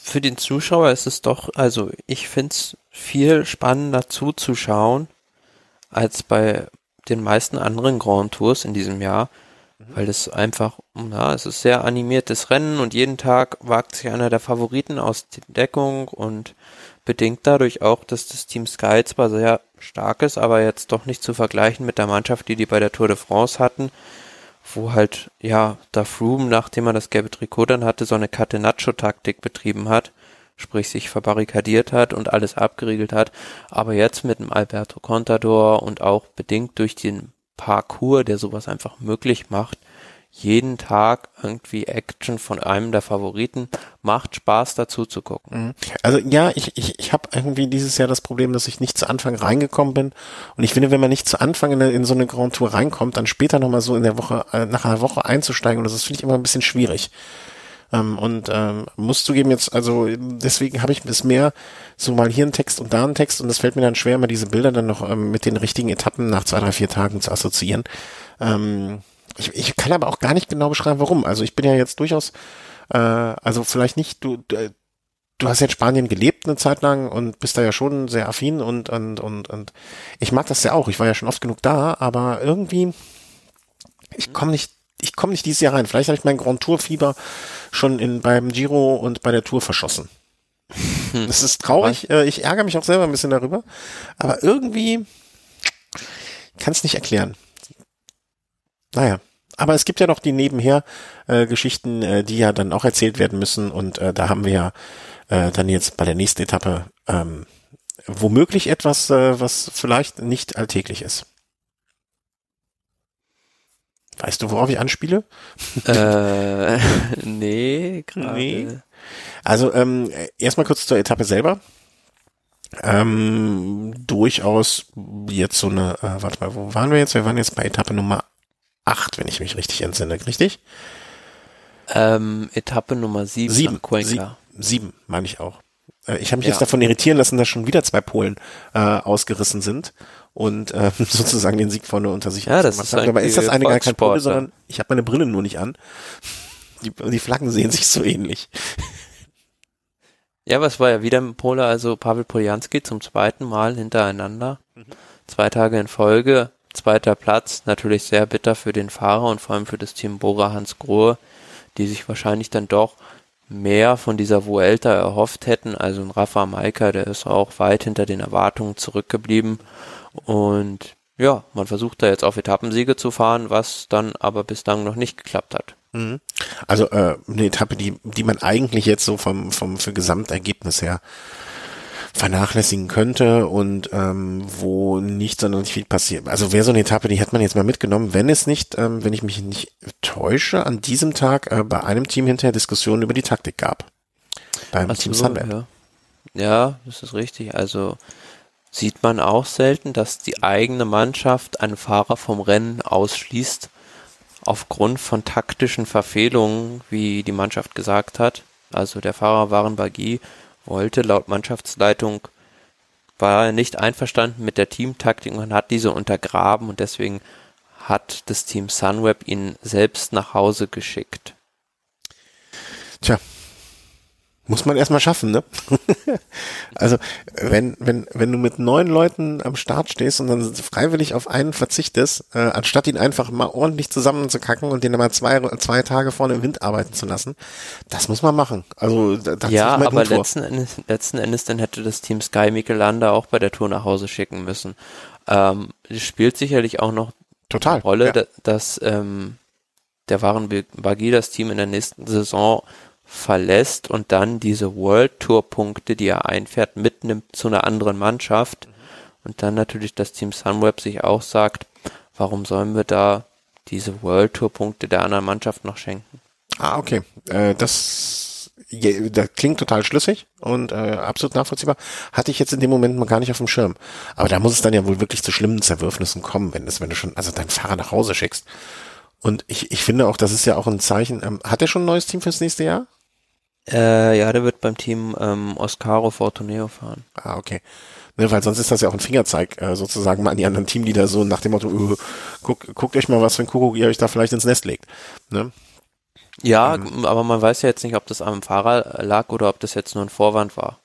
für den Zuschauer ist es doch, also ich find's viel spannender zuzuschauen als bei den meisten anderen Grand Tours in diesem Jahr, mhm. weil es einfach, ja, es ist sehr animiertes Rennen und jeden Tag wagt sich einer der Favoriten aus der Deckung und bedingt dadurch auch, dass das Team Sky zwar sehr stark ist, aber jetzt doch nicht zu vergleichen mit der Mannschaft, die die bei der Tour de France hatten, wo halt, ja, da Froome, nachdem er das gelbe Trikot dann hatte, so eine Catenaccio-Taktik betrieben hat sprich sich verbarrikadiert hat und alles abgeriegelt hat. Aber jetzt mit dem Alberto Contador und auch bedingt durch den Parcours, der sowas einfach möglich macht, jeden Tag irgendwie Action von einem der Favoriten. Macht Spaß dazu zu gucken. Mhm. Also ja, ich, ich, ich habe irgendwie dieses Jahr das Problem, dass ich nicht zu Anfang reingekommen bin. Und ich finde, wenn man nicht zu Anfang in, in so eine Grand Tour reinkommt, dann später nochmal so in der Woche, äh, nach einer Woche einzusteigen, und das finde ich immer ein bisschen schwierig. Ähm, und ähm, muss zugeben jetzt, also deswegen habe ich bis mehr so mal hier einen Text und da einen Text und es fällt mir dann schwer, immer diese Bilder dann noch ähm, mit den richtigen Etappen nach zwei, drei, vier Tagen zu assoziieren. Ähm, ich, ich kann aber auch gar nicht genau beschreiben, warum. Also ich bin ja jetzt durchaus, äh, also vielleicht nicht, du, du, du hast ja in Spanien gelebt eine Zeit lang und bist da ja schon sehr affin und, und, und, und ich mag das ja auch. Ich war ja schon oft genug da, aber irgendwie, ich komme nicht ich komme nicht dieses Jahr rein. Vielleicht habe ich mein Grand Tour Fieber schon in, beim Giro und bei der Tour verschossen. Hm. Das ist traurig. Äh, ich ärgere mich auch selber ein bisschen darüber. Aber irgendwie kann es nicht erklären. Naja. Aber es gibt ja noch die nebenher äh, Geschichten, äh, die ja dann auch erzählt werden müssen. Und äh, da haben wir ja äh, dann jetzt bei der nächsten Etappe ähm, womöglich etwas, äh, was vielleicht nicht alltäglich ist. Weißt du, worauf ich anspiele? Äh, <laughs> nee, gerade. Nee. Also ähm, erstmal kurz zur Etappe selber. Ähm, durchaus jetzt so eine, äh, warte mal, wo waren wir jetzt? Wir waren jetzt bei Etappe Nummer 8, wenn ich mich richtig entsinne, richtig? Ähm, Etappe Nummer 7. 7, Sie, 7 meine ich auch. Äh, ich habe mich ja. jetzt davon irritieren lassen, dass schon wieder zwei Polen äh, ausgerissen sind und äh, <laughs> sozusagen den Sieg vorne unter sich ja, das ist haben. Aber ist das eine gar kein Pole, sondern ich habe meine Brille nur nicht an. Die, die Flaggen sehen sich so ähnlich. Ja, was war ja wieder im Pole, also Pavel Poljanski zum zweiten Mal hintereinander. Mhm. Zwei Tage in Folge, zweiter Platz, natürlich sehr bitter für den Fahrer und vor allem für das Team Bora Hans Grohe, die sich wahrscheinlich dann doch mehr von dieser Vuelta erhofft hätten. Also ein Rafa Maika, der ist auch weit hinter den Erwartungen zurückgeblieben und ja, man versucht da jetzt auf Etappensiege zu fahren, was dann aber bislang noch nicht geklappt hat. Mhm. Also äh, eine Etappe, die, die man eigentlich jetzt so vom, vom für Gesamtergebnis her vernachlässigen könnte und ähm, wo nicht sonderlich viel passiert. Also wäre so eine Etappe, die hätte man jetzt mal mitgenommen, wenn es nicht, ähm, wenn ich mich nicht täusche, an diesem Tag äh, bei einem Team hinterher Diskussionen über die Taktik gab. Beim Ach Team so, Sunweb. Ja. ja, das ist richtig. Also sieht man auch selten, dass die eigene Mannschaft einen Fahrer vom Rennen ausschließt, aufgrund von taktischen Verfehlungen, wie die Mannschaft gesagt hat, also der Fahrer Waren Bagi wollte laut Mannschaftsleitung war er nicht einverstanden mit der Teamtaktik und hat diese untergraben und deswegen hat das Team Sunweb ihn selbst nach Hause geschickt. Tja, muss man erstmal schaffen, ne? <laughs> also, wenn, wenn, wenn du mit neun Leuten am Start stehst und dann freiwillig auf einen verzichtest, äh, anstatt ihn einfach mal ordentlich zusammenzukacken und den dann mal zwei, zwei Tage vorne im Wind arbeiten zu lassen, das muss man machen. Also, das ja, aber letzten Endes, letzten Endes dann hätte das Team Sky Michelanda auch bei der Tour nach Hause schicken müssen. Ähm, spielt sicherlich auch noch Total, eine Rolle, ja. dass, ähm, der waren Bagi das Team in der nächsten Saison verlässt und dann diese World Tour Punkte, die er einfährt, mitnimmt zu einer anderen Mannschaft. Und dann natürlich das Team Sunweb sich auch sagt, warum sollen wir da diese World Tour Punkte der anderen Mannschaft noch schenken? Ah, okay. Äh, das, das klingt total schlüssig und äh, absolut nachvollziehbar. Hatte ich jetzt in dem Moment mal gar nicht auf dem Schirm. Aber da muss es dann ja wohl wirklich zu schlimmen Zerwürfnissen kommen, wenn es, wenn du schon, also deinen Fahrer nach Hause schickst. Und ich, ich finde auch, das ist ja auch ein Zeichen. Ähm, hat er schon ein neues Team fürs nächste Jahr? Äh, ja, der wird beim Team ähm, Oscaro Fortuneo fahren. Ah, okay. Ne, weil sonst ist das ja auch ein Fingerzeig äh, sozusagen mal an die anderen Teamleader so nach dem Motto, uh, guck, guckt euch mal, was für ein Kuckuck ihr euch da vielleicht ins Nest legt. Ne? Ja, ähm. aber man weiß ja jetzt nicht, ob das am Fahrer lag oder ob das jetzt nur ein Vorwand war.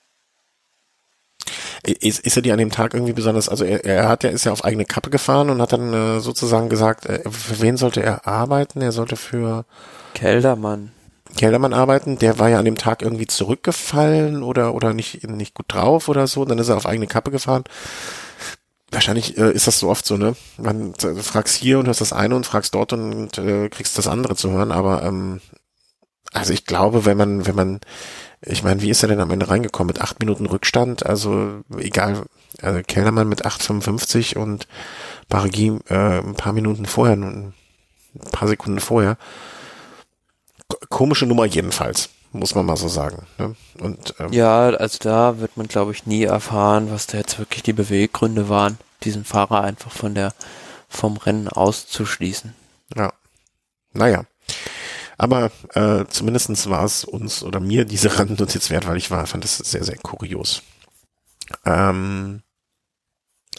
Ist, ist er die an dem Tag irgendwie besonders, also er, er hat ja, ist ja auf eigene Kappe gefahren und hat dann äh, sozusagen gesagt, äh, für wen sollte er arbeiten? Er sollte für Keldermann. Kellermann arbeiten, der war ja an dem Tag irgendwie zurückgefallen oder, oder nicht, nicht gut drauf oder so, dann ist er auf eigene Kappe gefahren. Wahrscheinlich äh, ist das so oft so, ne? Man äh, fragst hier und hörst das eine und fragst dort und äh, kriegst das andere zu hören, aber ähm, also ich glaube, wenn man, wenn man, ich meine, wie ist er denn am Ende reingekommen? Mit acht Minuten Rückstand, also egal, also Kellermann mit 8,55 und Baragui äh, ein paar Minuten vorher, ein paar Sekunden vorher komische Nummer jedenfalls, muss man mal so sagen. Ne? Und, ähm, ja, also da wird man, glaube ich, nie erfahren, was da jetzt wirklich die Beweggründe waren, diesen Fahrer einfach von der vom Rennen auszuschließen. Ja. Naja. Aber äh, zumindestens war es uns oder mir diese <laughs> Randnotiz wert, weil ich war, fand das sehr, sehr kurios. Ähm,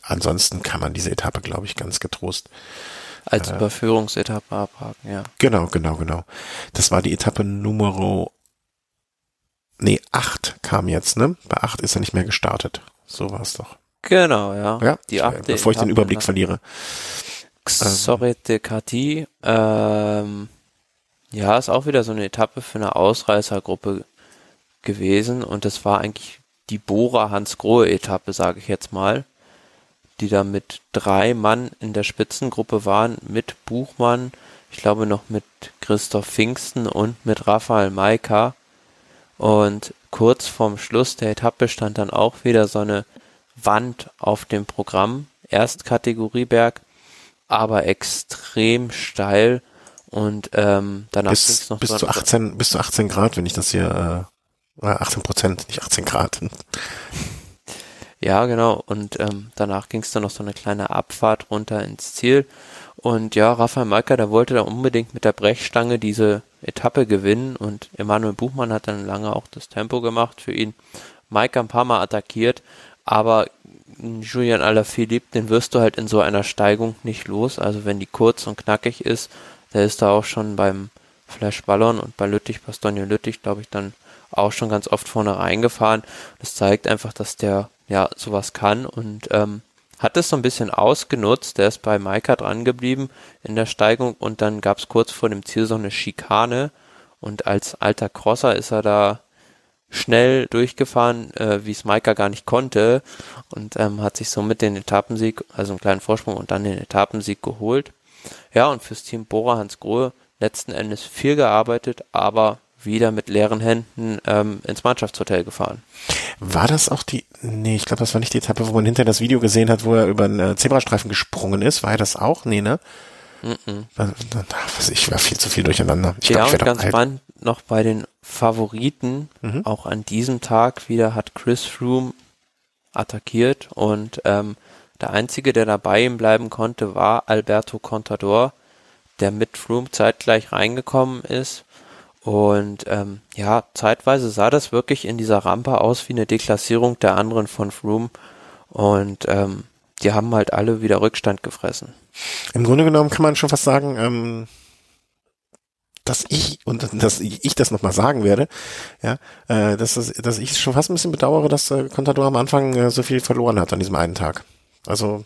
ansonsten kann man diese Etappe, glaube ich, ganz getrost als äh, Überführungsetappe abhaken, ja. Genau, genau, genau. Das war die Etappe Nummer, nee, acht kam jetzt, ne? Bei acht ist er nicht mehr gestartet. So war es doch. Genau, ja. Ja, die achte bevor ich den Überblick verliere. Xorete Kati, ähm, ja, ist auch wieder so eine Etappe für eine Ausreißergruppe gewesen und das war eigentlich die Bora Hans Grohe Etappe, sage ich jetzt mal die da mit drei Mann in der Spitzengruppe waren, mit Buchmann, ich glaube noch mit Christoph Pfingsten und mit Raphael Maika. Und kurz vorm Schluss der Etappe stand dann auch wieder so eine Wand auf dem Programm, Erstkategorieberg, aber extrem steil und ähm, danach bis, noch bis zu 18 bis zu 18 Grad, wenn ich das hier äh, 18 Prozent, nicht 18 Grad. Ja, genau. Und ähm, danach ging es dann noch so eine kleine Abfahrt runter ins Ziel. Und ja, Raphael Malka, der wollte da unbedingt mit der Brechstange diese Etappe gewinnen und Emanuel Buchmann hat dann lange auch das Tempo gemacht für ihn. Maika ein paar Mal attackiert, aber Julian Alaphilippe, den wirst du halt in so einer Steigung nicht los. Also wenn die kurz und knackig ist, der ist da auch schon beim Flash Ballon und bei Lüttich, Bastogne Lüttich, glaube ich, dann auch schon ganz oft vorne reingefahren. Das zeigt einfach, dass der ja sowas kann und ähm, hat es so ein bisschen ausgenutzt. Der ist bei Maika dran geblieben in der Steigung und dann gab es kurz vor dem Ziel so eine Schikane und als alter Crosser ist er da schnell durchgefahren, äh, wie es Maika gar nicht konnte und ähm, hat sich somit den Etappensieg, also einen kleinen Vorsprung und dann den Etappensieg geholt. Ja, und fürs Team Bora Hans Grohe letzten Endes viel gearbeitet, aber wieder mit leeren Händen ähm, ins Mannschaftshotel gefahren. War das auch die, nee, ich glaube, das war nicht die Etappe, wo man hinterher das Video gesehen hat, wo er über einen äh, Zebrastreifen gesprungen ist. War er das auch? Nee, ne? Mm -mm. Ich war viel zu viel durcheinander. Ich ja, glaub, ich und ganz spannend noch bei den Favoriten, mhm. auch an diesem Tag wieder hat Chris Froome attackiert und ähm, der einzige, der dabei ihm bleiben konnte, war Alberto Contador, der mit Froome zeitgleich reingekommen ist. Und ähm, ja, zeitweise sah das wirklich in dieser Rampe aus wie eine Deklassierung der anderen von Froome. Und ähm, die haben halt alle wieder Rückstand gefressen. Im Grunde genommen kann man schon fast sagen, ähm, dass ich und dass ich das nochmal sagen werde, ja, äh, dass, das, dass ich schon fast ein bisschen bedauere, dass äh, Contador am Anfang äh, so viel verloren hat an diesem einen Tag. Also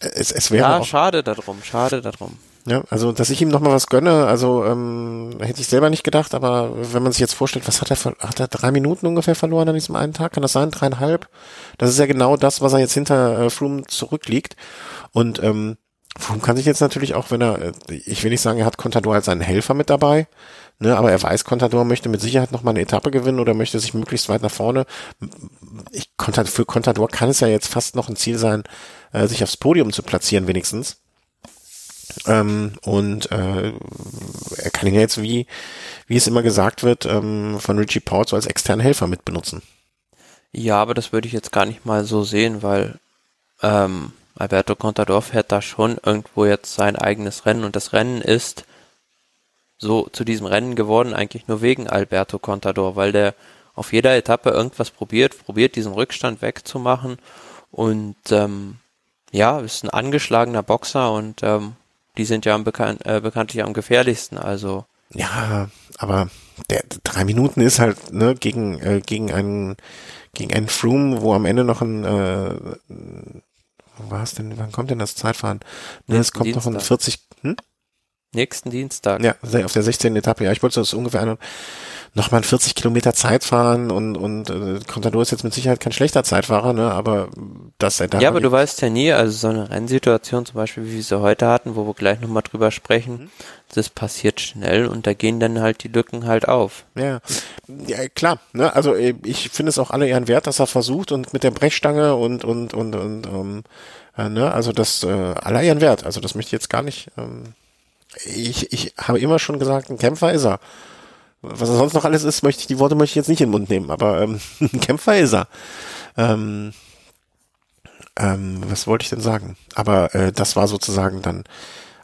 es, es wäre Ja, schade darum, schade darum. Ja, also dass ich ihm nochmal was gönne, also ähm, hätte ich selber nicht gedacht, aber wenn man sich jetzt vorstellt, was hat er hat er drei Minuten ungefähr verloren an diesem einen Tag? Kann das sein? Dreieinhalb? Das ist ja genau das, was er jetzt hinter äh, Froome zurückliegt. Und ähm, Froome kann sich jetzt natürlich auch, wenn er, äh, ich will nicht sagen, er hat Contador als seinen Helfer mit dabei, ne, aber er weiß, Contador möchte mit Sicherheit noch mal eine Etappe gewinnen oder möchte sich möglichst weit nach vorne. Ich, für Contador kann es ja jetzt fast noch ein Ziel sein, äh, sich aufs Podium zu platzieren wenigstens. Ähm, und äh, er kann ihn jetzt, wie, wie es immer gesagt wird, ähm, von Richie Port so als externen Helfer mit benutzen. Ja, aber das würde ich jetzt gar nicht mal so sehen, weil ähm, Alberto Contador fährt da schon irgendwo jetzt sein eigenes Rennen und das Rennen ist so zu diesem Rennen geworden eigentlich nur wegen Alberto Contador, weil der auf jeder Etappe irgendwas probiert, probiert diesen Rückstand wegzumachen und ähm, ja, ist ein angeschlagener Boxer und ähm, die sind ja am bekan äh, bekanntlich am gefährlichsten, also Ja, aber der drei Minuten ist halt ne gegen äh, gegen einen gegen einen Froome, wo am Ende noch ein äh, wo war es denn? Wann kommt denn das Zeitfahren? Ne, es kommt noch ein Dienstag. 40. Hm? Nächsten Dienstag. Ja, auf der 16. Etappe. Ja, ich wollte das ungefähr ein, noch mal ein 40 Kilometer Zeit fahren und und äh, Contador ist jetzt mit Sicherheit kein schlechter Zeitfahrer, ne? Aber dass er da Ja, aber du weißt ja nie, also so eine Rennsituation zum Beispiel, wie wir sie heute hatten, wo wir gleich nochmal drüber sprechen, das passiert schnell und da gehen dann halt die Lücken halt auf. Ja, ja klar. Ne? Also äh, ich finde es auch alle ehren wert, dass er versucht und mit der Brechstange und und und und ähm, äh, ne? also das äh, aller ehren wert. Also das möchte ich jetzt gar nicht. Ähm, ich ich habe immer schon gesagt, ein Kämpfer ist er. Was er sonst noch alles ist, möchte ich die Worte möchte ich jetzt nicht in den Mund nehmen, aber ähm, <laughs> ein Kämpfer ist er. Ähm, ähm, was wollte ich denn sagen? Aber äh, das war sozusagen dann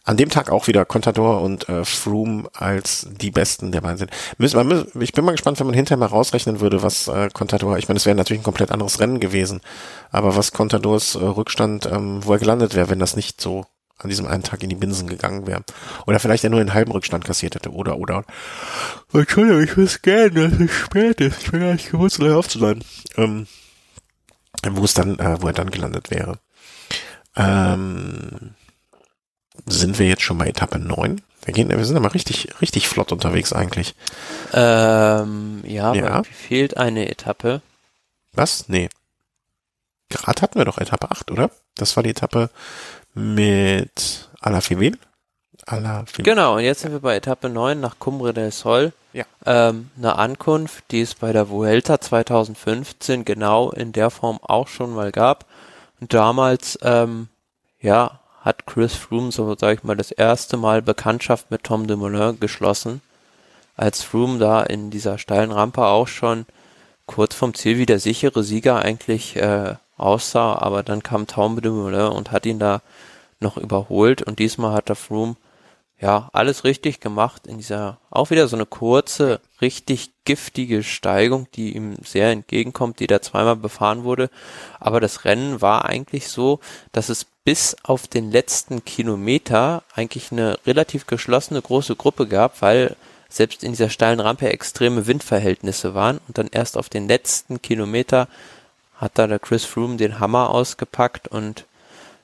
an dem Tag auch wieder Contador und äh, Froome als die Besten der beiden sind. Müssen, man, müssen- ich bin mal gespannt, wenn man hinterher mal rausrechnen würde, was äh, Contador, ich meine, es wäre natürlich ein komplett anderes Rennen gewesen, aber was Contadors äh, Rückstand, ähm, wo er gelandet wäre, wenn das nicht so an diesem einen Tag in die Binsen gegangen wäre. Oder vielleicht er nur einen halben Rückstand kassiert hätte, oder, oder. Entschuldigung, ich wüsste gerne, dass es spät ist. Ich bin gar nicht gewusst, gleich auf zu sein. Ähm, wo es dann, äh, wo er dann gelandet wäre. Ähm, sind wir jetzt schon bei Etappe 9? Wir gehen, wir sind aber richtig, richtig flott unterwegs eigentlich. Ähm, ja, Ja. aber fehlt eine Etappe. Was? Nee. Gerade hatten wir doch Etappe 8, oder? Das war die Etappe mit Alaphilippe. Alaphilippe. Genau, und jetzt sind wir bei Etappe 9 nach Cumbre del Sol. Ja. Ähm, eine Ankunft, die es bei der Vuelta 2015 genau in der Form auch schon mal gab. Und damals, ähm, ja, hat Chris Froome, so sage ich mal, das erste Mal Bekanntschaft mit Tom Dumoulin geschlossen. Als Froome da in dieser steilen Rampe auch schon kurz vom Ziel wie der sichere Sieger eigentlich äh, aussah, aber dann kam Tom Dumoulin und hat ihn da noch überholt und diesmal hat der Froome ja alles richtig gemacht in dieser auch wieder so eine kurze, richtig giftige Steigung, die ihm sehr entgegenkommt, die da zweimal befahren wurde. Aber das Rennen war eigentlich so, dass es bis auf den letzten Kilometer eigentlich eine relativ geschlossene große Gruppe gab, weil selbst in dieser steilen Rampe extreme Windverhältnisse waren und dann erst auf den letzten Kilometer hat da der Chris Froome den Hammer ausgepackt und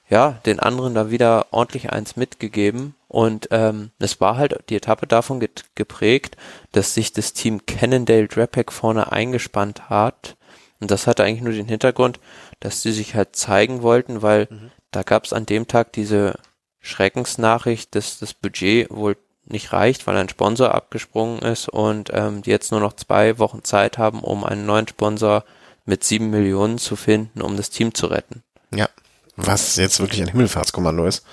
ja, den anderen da wieder ordentlich eins mitgegeben. Und ähm, es war halt die Etappe davon geprägt, dass sich das Team Cannondale Drapack vorne eingespannt hat. Und das hatte eigentlich nur den Hintergrund, dass sie sich halt zeigen wollten, weil da gab es an dem Tag diese Schreckensnachricht, dass das Budget wohl nicht reicht, weil ein Sponsor abgesprungen ist und ähm, die jetzt nur noch zwei Wochen Zeit haben, um einen neuen Sponsor mit sieben Millionen zu finden, um das Team zu retten. Ja, was jetzt wirklich ein Himmelfahrtskommando ist.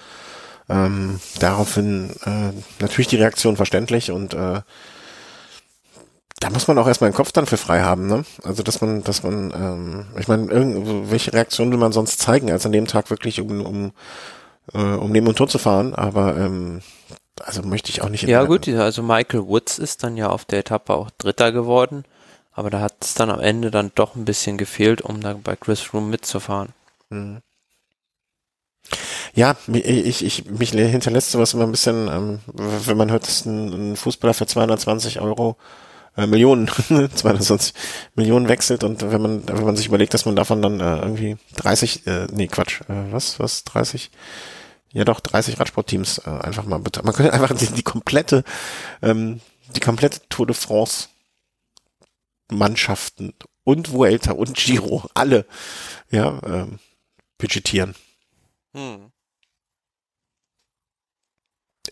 Ähm, daraufhin äh, natürlich die Reaktion verständlich und äh, da muss man auch erstmal den Kopf dann für frei haben, ne? Also dass man, dass man, ähm, ich meine, welche Reaktion will man sonst zeigen, als an dem Tag wirklich um, um äh, um neben dem Tor zu fahren, aber ähm, also möchte ich auch nicht. Ja gut, also Michael Woods ist dann ja auf der Etappe auch Dritter geworden, aber da hat es dann am Ende dann doch ein bisschen gefehlt, um da bei Chris Froome mitzufahren. Mhm. Ja, ich, ich, mich hinterlässt sowas immer ein bisschen, ähm, wenn man hört, dass ein, ein Fußballer für 220 Euro äh, Millionen, <laughs> 220 Millionen wechselt und wenn man, wenn man sich überlegt, dass man davon dann äh, irgendwie 30, äh, nee, Quatsch, äh, was, was, 30, ja doch, 30 Radsportteams äh, einfach mal bitte. Man könnte einfach die, die komplette, ähm, die komplette Tour de France Mannschaften und Vuelta und Giro, alle, ja, ähm, budgetieren. Hm.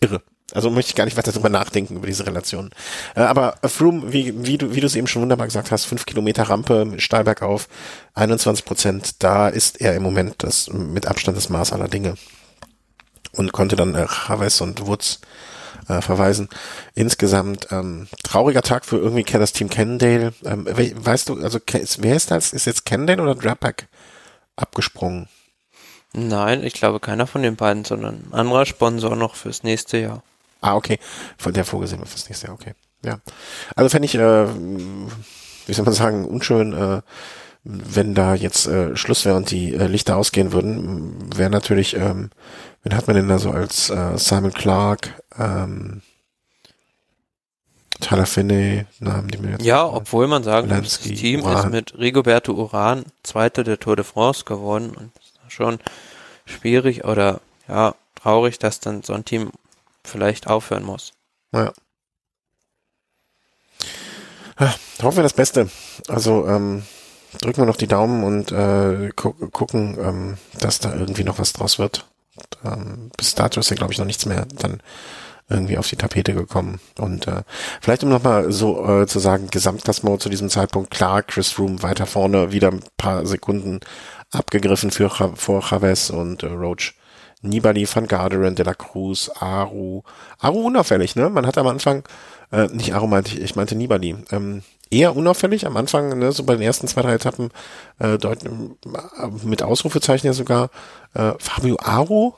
Irre. Also möchte ich gar nicht weiter darüber nachdenken, über diese Relation. Äh, aber Froome, wie, wie du wie du es eben schon wunderbar gesagt hast, fünf Kilometer Rampe mit Steilberg auf, 21 Prozent, da ist er im Moment das mit Abstand das Maß aller Dinge. Und konnte dann äh, Chavez und Woods äh, verweisen. Insgesamt ähm, trauriger Tag für irgendwie das Team Cannondale. Ähm, weißt du, also wer ist das? Ist jetzt Cannondale oder Drapack abgesprungen? Nein, ich glaube keiner von den beiden, sondern ein anderer Sponsor noch fürs nächste Jahr. Ah, okay. Von der vorgesehen wird fürs nächste Jahr, okay. Ja. Also fände ich, äh, wie soll man sagen, unschön, äh, wenn da jetzt äh, Schluss wäre und die äh, Lichter ausgehen würden, wäre natürlich, ähm, wen hat man denn da so als äh, Simon Clark, ähm, Tyler Finney, Namen, die mir jetzt. Ja, obwohl man sagen muss, das Team Uran. ist mit Rigoberto Uran Zweiter der Tour de France geworden und schon schwierig oder ja, traurig, dass dann so ein Team vielleicht aufhören muss. Ja. ja hoffen wir das Beste. Also ähm, drücken wir noch die Daumen und äh, gu gucken, ähm, dass da irgendwie noch was draus wird. Ähm, bis dato ist ja, glaube ich, noch nichts mehr dann irgendwie auf die Tapete gekommen. Und äh, vielleicht um nochmal so äh, zu sagen, Gesamtklassement zu diesem Zeitpunkt, klar, Chris Room weiter vorne, wieder ein paar Sekunden abgegriffen für vor Chavez und äh, Roach. Nibali, Van Garderen, De La Cruz, Aru. Aru unauffällig, ne? Man hat am Anfang, äh, nicht Aru meinte ich, ich meinte Nibali. Ähm, eher unauffällig am Anfang, ne, so bei den ersten zwei, drei Etappen, äh, deut, mit Ausrufezeichen ja sogar. Äh, Fabio Aru,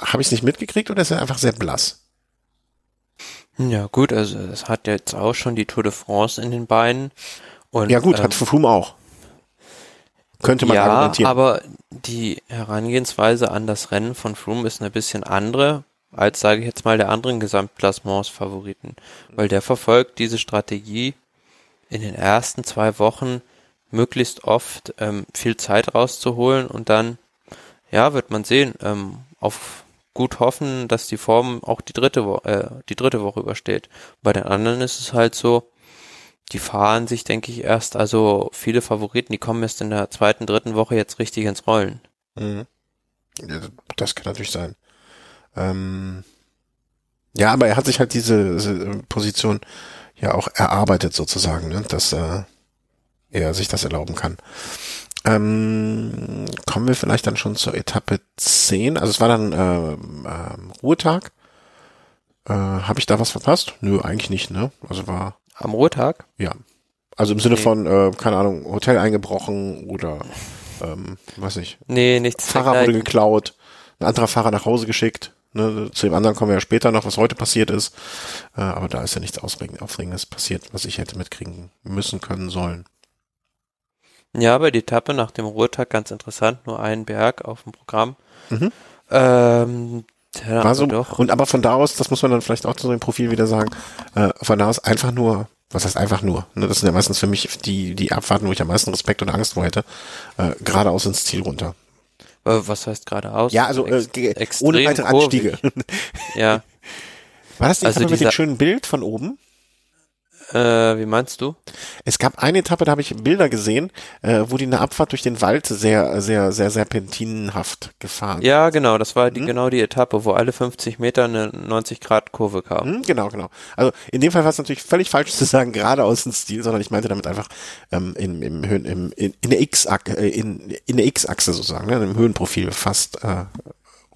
habe ich es nicht mitgekriegt oder ist er einfach sehr blass? Ja gut, also es hat jetzt auch schon die Tour de France in den Beinen. Und, ja gut, ähm, hat Froome auch. Könnte man ja, argumentieren. aber die Herangehensweise an das Rennen von Froome ist ein bisschen andere als, sage ich jetzt mal, der anderen Gesamtklassements-Favoriten. Weil der verfolgt diese Strategie in den ersten zwei Wochen möglichst oft ähm, viel Zeit rauszuholen und dann, ja, wird man sehen, ähm, auf gut hoffen, dass die Form auch die dritte, Wo äh, die dritte Woche übersteht. Bei den anderen ist es halt so, die fahren sich, denke ich, erst, also viele Favoriten, die kommen erst in der zweiten, dritten Woche jetzt richtig ins Rollen. Mhm. Ja, das kann natürlich sein. Ähm, ja, aber er hat sich halt diese, diese Position ja auch erarbeitet sozusagen, ne? dass äh, er sich das erlauben kann. Ähm, kommen wir vielleicht dann schon zur Etappe 10. Also es war dann äh, äh, Ruhetag. Äh, Habe ich da was verpasst? Nö, eigentlich nicht, ne? Also war am Ruhetag? Ja. Also im Sinne nee. von, äh, keine Ahnung, Hotel eingebrochen oder ähm, weiß ich. Nee, nichts. Fahrer wurde geklaut, ein anderer Fahrer nach Hause geschickt. Ne, zu dem anderen kommen wir ja später noch, was heute passiert ist. Äh, aber da ist ja nichts Aufregendes passiert, was ich hätte mitkriegen müssen können sollen. Ja, aber die Etappe nach dem Ruhetag ganz interessant, nur ein Berg auf dem Programm. Mhm. Ähm, ja, war so, doch. Und aber von da aus, das muss man dann vielleicht auch zu dem Profil wieder sagen, äh, von da aus einfach nur, was heißt einfach nur? Ne, das sind ja meistens für mich die, die Abfahrten, wo ich am meisten Respekt und Angst vor hätte, äh, geradeaus ins Ziel runter. Äh, was heißt geradeaus? Ja, also äh, ohne weitere Anstiege. ja. War das die also mit dem schönen Bild von oben? Äh, wie meinst du? Es gab eine Etappe, da habe ich Bilder gesehen, äh, wo die eine Abfahrt durch den Wald sehr, sehr, sehr serpentinenhaft gefahren. Ja, genau, das war die, hm? genau die Etappe, wo alle 50 Meter eine 90 Grad Kurve kam. Hm, genau, genau. Also in dem Fall war es natürlich völlig falsch zu sagen, geradeaus ins Stil, sondern ich meinte damit einfach ähm, im, im, im, in, in der X-Achse, äh, in, in der X-Achse sozusagen, ne, im Höhenprofil fast äh,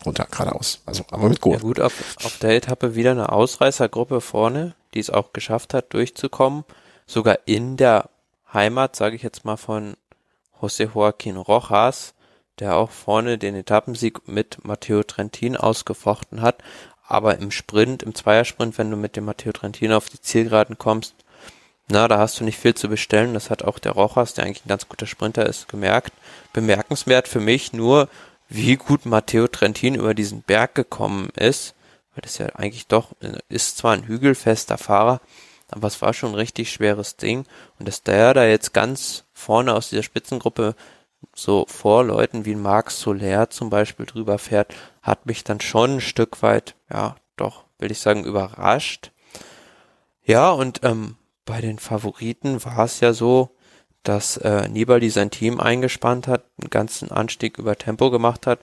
runter, geradeaus. Also, aber mit Kurve. Ja gut, auf, auf der Etappe wieder eine Ausreißergruppe vorne, die es auch geschafft hat, durchzukommen. Sogar in der Heimat, sage ich jetzt mal, von José Joaquín Rojas, der auch vorne den Etappensieg mit Matteo Trentin ausgefochten hat. Aber im Sprint, im Zweiersprint, wenn du mit dem Matteo Trentin auf die Zielgeraden kommst, na, da hast du nicht viel zu bestellen. Das hat auch der Rochas, der eigentlich ein ganz guter Sprinter ist, gemerkt. Bemerkenswert für mich nur, wie gut Matteo Trentin über diesen Berg gekommen ist. Weil das ja eigentlich doch, ist zwar ein hügelfester Fahrer, aber es war schon ein richtig schweres Ding. Und dass der da jetzt ganz vorne aus dieser Spitzengruppe so vor Leuten wie Marc Soler zum Beispiel drüber fährt, hat mich dann schon ein Stück weit, ja, doch, will ich sagen, überrascht. Ja, und ähm, bei den Favoriten war es ja so, dass äh, Nibali sein Team eingespannt hat, einen ganzen Anstieg über Tempo gemacht hat,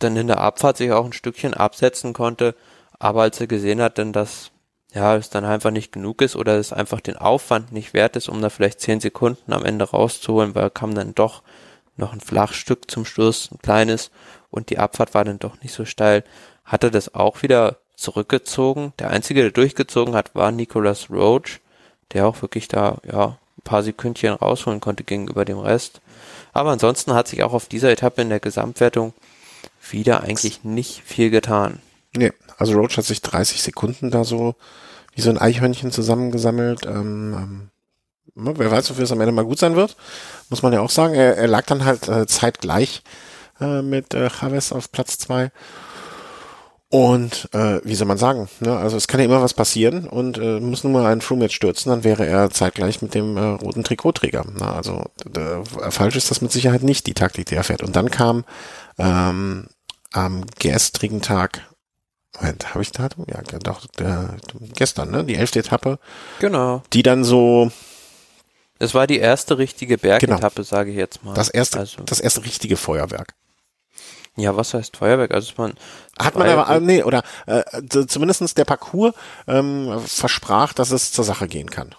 dann in der Abfahrt sich auch ein Stückchen absetzen konnte, aber als er gesehen hat, denn dass ja, es dann einfach nicht genug ist oder es einfach den Aufwand nicht wert ist, um da vielleicht zehn Sekunden am Ende rauszuholen, weil kam dann doch noch ein Flachstück zum Schluss, ein kleines, und die Abfahrt war dann doch nicht so steil, hat er das auch wieder zurückgezogen. Der einzige, der durchgezogen hat, war Nicholas Roach, der auch wirklich da, ja, ein paar Sekündchen rausholen konnte gegenüber dem Rest. Aber ansonsten hat sich auch auf dieser Etappe in der Gesamtwertung wieder eigentlich nicht viel getan. Nee, also Roach hat sich 30 Sekunden da so wie so ein Eichhörnchen zusammengesammelt. Ähm, ähm, ne, wer weiß, wofür es am Ende mal gut sein wird, muss man ja auch sagen. Er, er lag dann halt äh, zeitgleich äh, mit äh, Chavez auf Platz zwei und äh, wie soll man sagen, ne? also es kann ja immer was passieren und äh, muss nur mal Froome jetzt stürzen, dann wäre er zeitgleich mit dem äh, roten Trikotträger. Ne? Also falsch ist das mit Sicherheit nicht, die Taktik, die er fährt. Und dann kam ähm, am gestrigen Tag, Moment, habe ich Datum? Ja, doch, der, gestern, ne? Die elfte Etappe. Genau. Die dann so es war die erste richtige Bergetappe, genau. sage ich jetzt mal. Das erste, also. das erste richtige Feuerwerk. Ja, was heißt Feuerwerk? Also man hat man aber nee oder äh, zumindestens der Parcours ähm, versprach, dass es zur Sache gehen kann.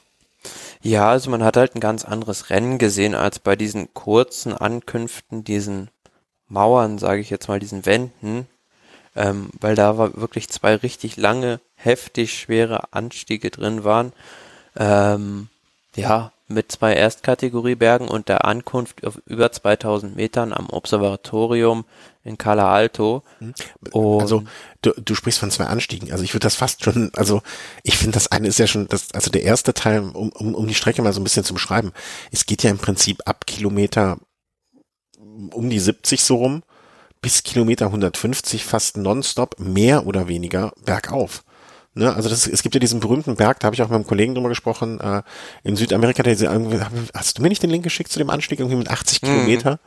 Ja, also man hat halt ein ganz anderes Rennen gesehen als bei diesen kurzen Ankünften, diesen Mauern, sage ich jetzt mal, diesen Wänden, ähm, weil da war wirklich zwei richtig lange, heftig schwere Anstiege drin waren. Ähm, ja, mit zwei Erstkategoriebergen und der Ankunft auf über 2000 Metern am Observatorium in Cala Alto. Mhm. also du, du sprichst von zwei Anstiegen. Also ich würde das fast schon, also ich finde das eine ist ja schon, das, also der erste Teil, um, um, um die Strecke mal so ein bisschen zu beschreiben. Es geht ja im Prinzip ab Kilometer um die 70 so rum bis Kilometer 150 fast nonstop mehr oder weniger bergauf. Ne, also das, es gibt ja diesen berühmten Berg, da habe ich auch mit einem Kollegen drüber gesprochen, äh, in Südamerika, der, hast du mir nicht den Link geschickt zu dem Anstieg, irgendwie mit 80 mhm. Kilometer?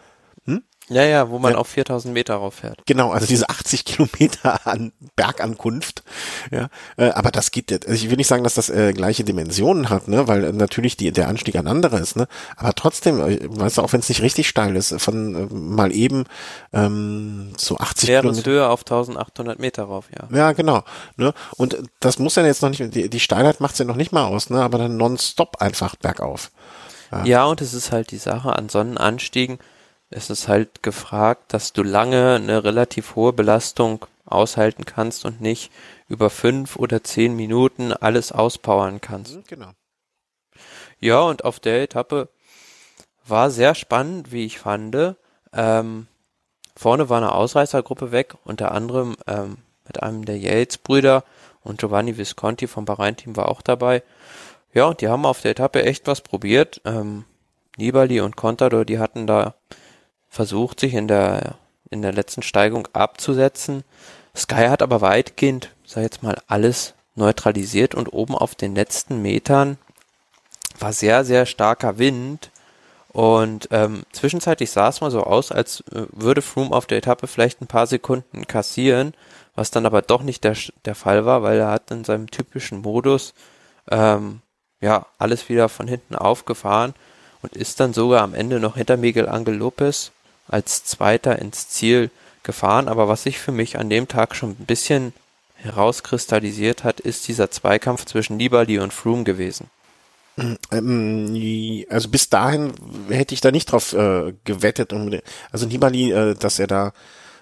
Hm? Ja, ja, wo man ja. auf 4000 Meter rauffährt. Genau, also diese 80 Kilometer an Bergankunft. Ja, äh, aber das geht, also ich will nicht sagen, dass das äh, gleiche Dimensionen hat, ne, weil äh, natürlich die, der Anstieg ein anderer ist, ne, aber trotzdem, äh, weißt du, auch wenn es nicht richtig steil ist, von äh, mal eben ähm, so 80 Kilometer. Höhe auf 1800 Meter rauf, ja. Ja, genau, ne, und das muss ja jetzt noch nicht, die, die Steilheit macht's ja noch nicht mal aus, ne, aber dann nonstop einfach bergauf. Ja. ja, und es ist halt die Sache an Sonnenanstiegen, es ist halt gefragt, dass du lange eine relativ hohe Belastung aushalten kannst und nicht über fünf oder zehn Minuten alles auspowern kannst. Mhm, genau. Ja, und auf der Etappe war sehr spannend, wie ich fand. Ähm, vorne war eine Ausreißergruppe weg, unter anderem ähm, mit einem der Yates-Brüder und Giovanni Visconti vom Bahrain-Team war auch dabei. Ja, und die haben auf der Etappe echt was probiert. Ähm, Nibali und Contador, die hatten da versucht, sich in der, in der letzten Steigung abzusetzen. Sky hat aber weitgehend, sag jetzt mal, alles neutralisiert und oben auf den letzten Metern war sehr, sehr starker Wind. Und ähm, zwischenzeitlich sah es mal so aus, als äh, würde Froome auf der Etappe vielleicht ein paar Sekunden kassieren, was dann aber doch nicht der, der Fall war, weil er hat in seinem typischen Modus ähm, ja alles wieder von hinten aufgefahren und ist dann sogar am Ende noch hinter Miguel Angel Lopez als Zweiter ins Ziel gefahren. Aber was sich für mich an dem Tag schon ein bisschen herauskristallisiert hat, ist dieser Zweikampf zwischen Nibali und Froome gewesen. Ähm, also bis dahin hätte ich da nicht drauf äh, gewettet. Also Nibali, äh, dass er da,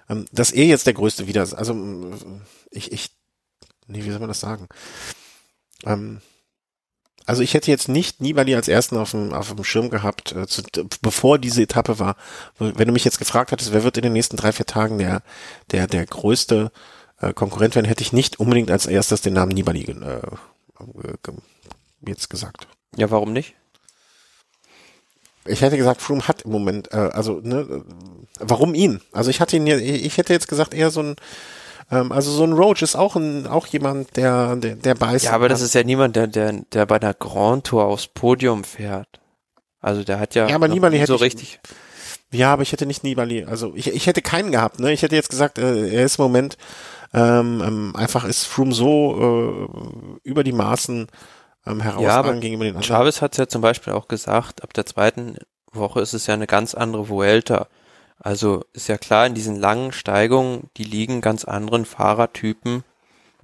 ähm, dass er jetzt der größte wieder, also ich, ich, nee, wie soll man das sagen? Ähm, also ich hätte jetzt nicht Nibali als ersten auf dem, auf dem Schirm gehabt, äh, zu, bevor diese Etappe war. Wenn du mich jetzt gefragt hättest, wer wird in den nächsten drei, vier Tagen der, der, der größte äh, Konkurrent werden, hätte ich nicht unbedingt als erstes den Namen Nibali äh, jetzt gesagt. Ja, warum nicht? Ich hätte gesagt, Froome hat im Moment, äh, also, ne, warum ihn? Also ich hatte ihn ja, ich hätte jetzt gesagt, eher so ein, ähm, also so ein Roach ist auch ein, auch jemand, der, der, der beißt. Ja, aber das ist ja niemand, der, der, der bei der Grand Tour aufs Podium fährt. Also der hat ja, ja aber Nibali so hätte richtig. Ich, ja, aber ich hätte nicht Nibali, also ich, ich hätte keinen gehabt, ne? Ich hätte jetzt gesagt, äh, er ist im Moment ähm, ähm, einfach ist Froome so äh, über die Maßen ähm, herausragend ja, gegenüber den anderen. Chavez hat es ja zum Beispiel auch gesagt, ab der zweiten Woche ist es ja eine ganz andere Vuelta. Also ist ja klar, in diesen langen Steigungen, die liegen ganz anderen Fahrertypen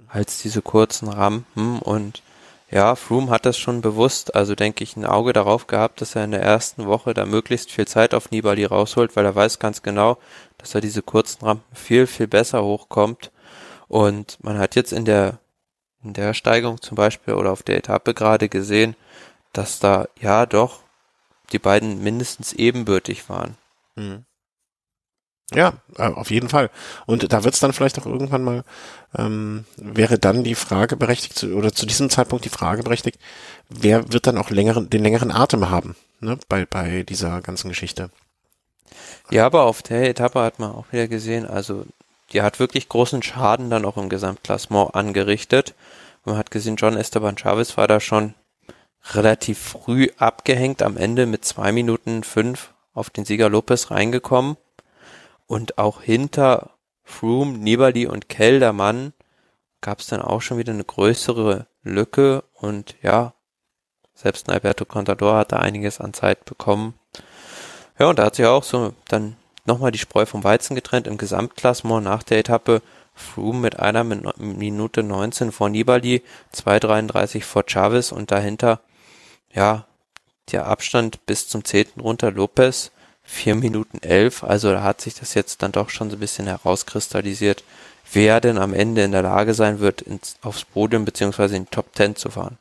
als diese kurzen Rampen und ja, Froome hat das schon bewusst, also denke ich, ein Auge darauf gehabt, dass er in der ersten Woche da möglichst viel Zeit auf Nibali rausholt, weil er weiß ganz genau, dass er diese kurzen Rampen viel, viel besser hochkommt. Und man hat jetzt in der, in der Steigung zum Beispiel oder auf der Etappe gerade gesehen, dass da ja doch die beiden mindestens ebenbürtig waren. Mhm. Ja, äh, auf jeden Fall. Und da wird es dann vielleicht auch irgendwann mal, ähm, wäre dann die Frage berechtigt, oder zu diesem Zeitpunkt die Frage berechtigt, wer wird dann auch längeren, den längeren Atem haben, ne, bei, bei dieser ganzen Geschichte. Ja, aber auf der Etappe hat man auch wieder gesehen, also die hat wirklich großen Schaden dann auch im Gesamtklassement angerichtet. Man hat gesehen, John Esteban Chavez war da schon relativ früh abgehängt, am Ende mit zwei Minuten fünf auf den Sieger Lopez reingekommen und auch hinter Froome, Nibali und Keldermann gab es dann auch schon wieder eine größere Lücke und ja, selbst Alberto Contador hat da einiges an Zeit bekommen. Ja, und da hat sich auch so dann nochmal die Spreu vom Weizen getrennt im Gesamtklassement nach der Etappe. Froome mit einer Minute 19 vor Nibali, 2,33 vor Chavez und dahinter, ja, der Abstand bis zum 10. runter Lopez vier Minuten elf. Also da hat sich das jetzt dann doch schon so ein bisschen herauskristallisiert, wer denn am Ende in der Lage sein wird, ins, aufs Podium beziehungsweise in die Top Ten zu fahren.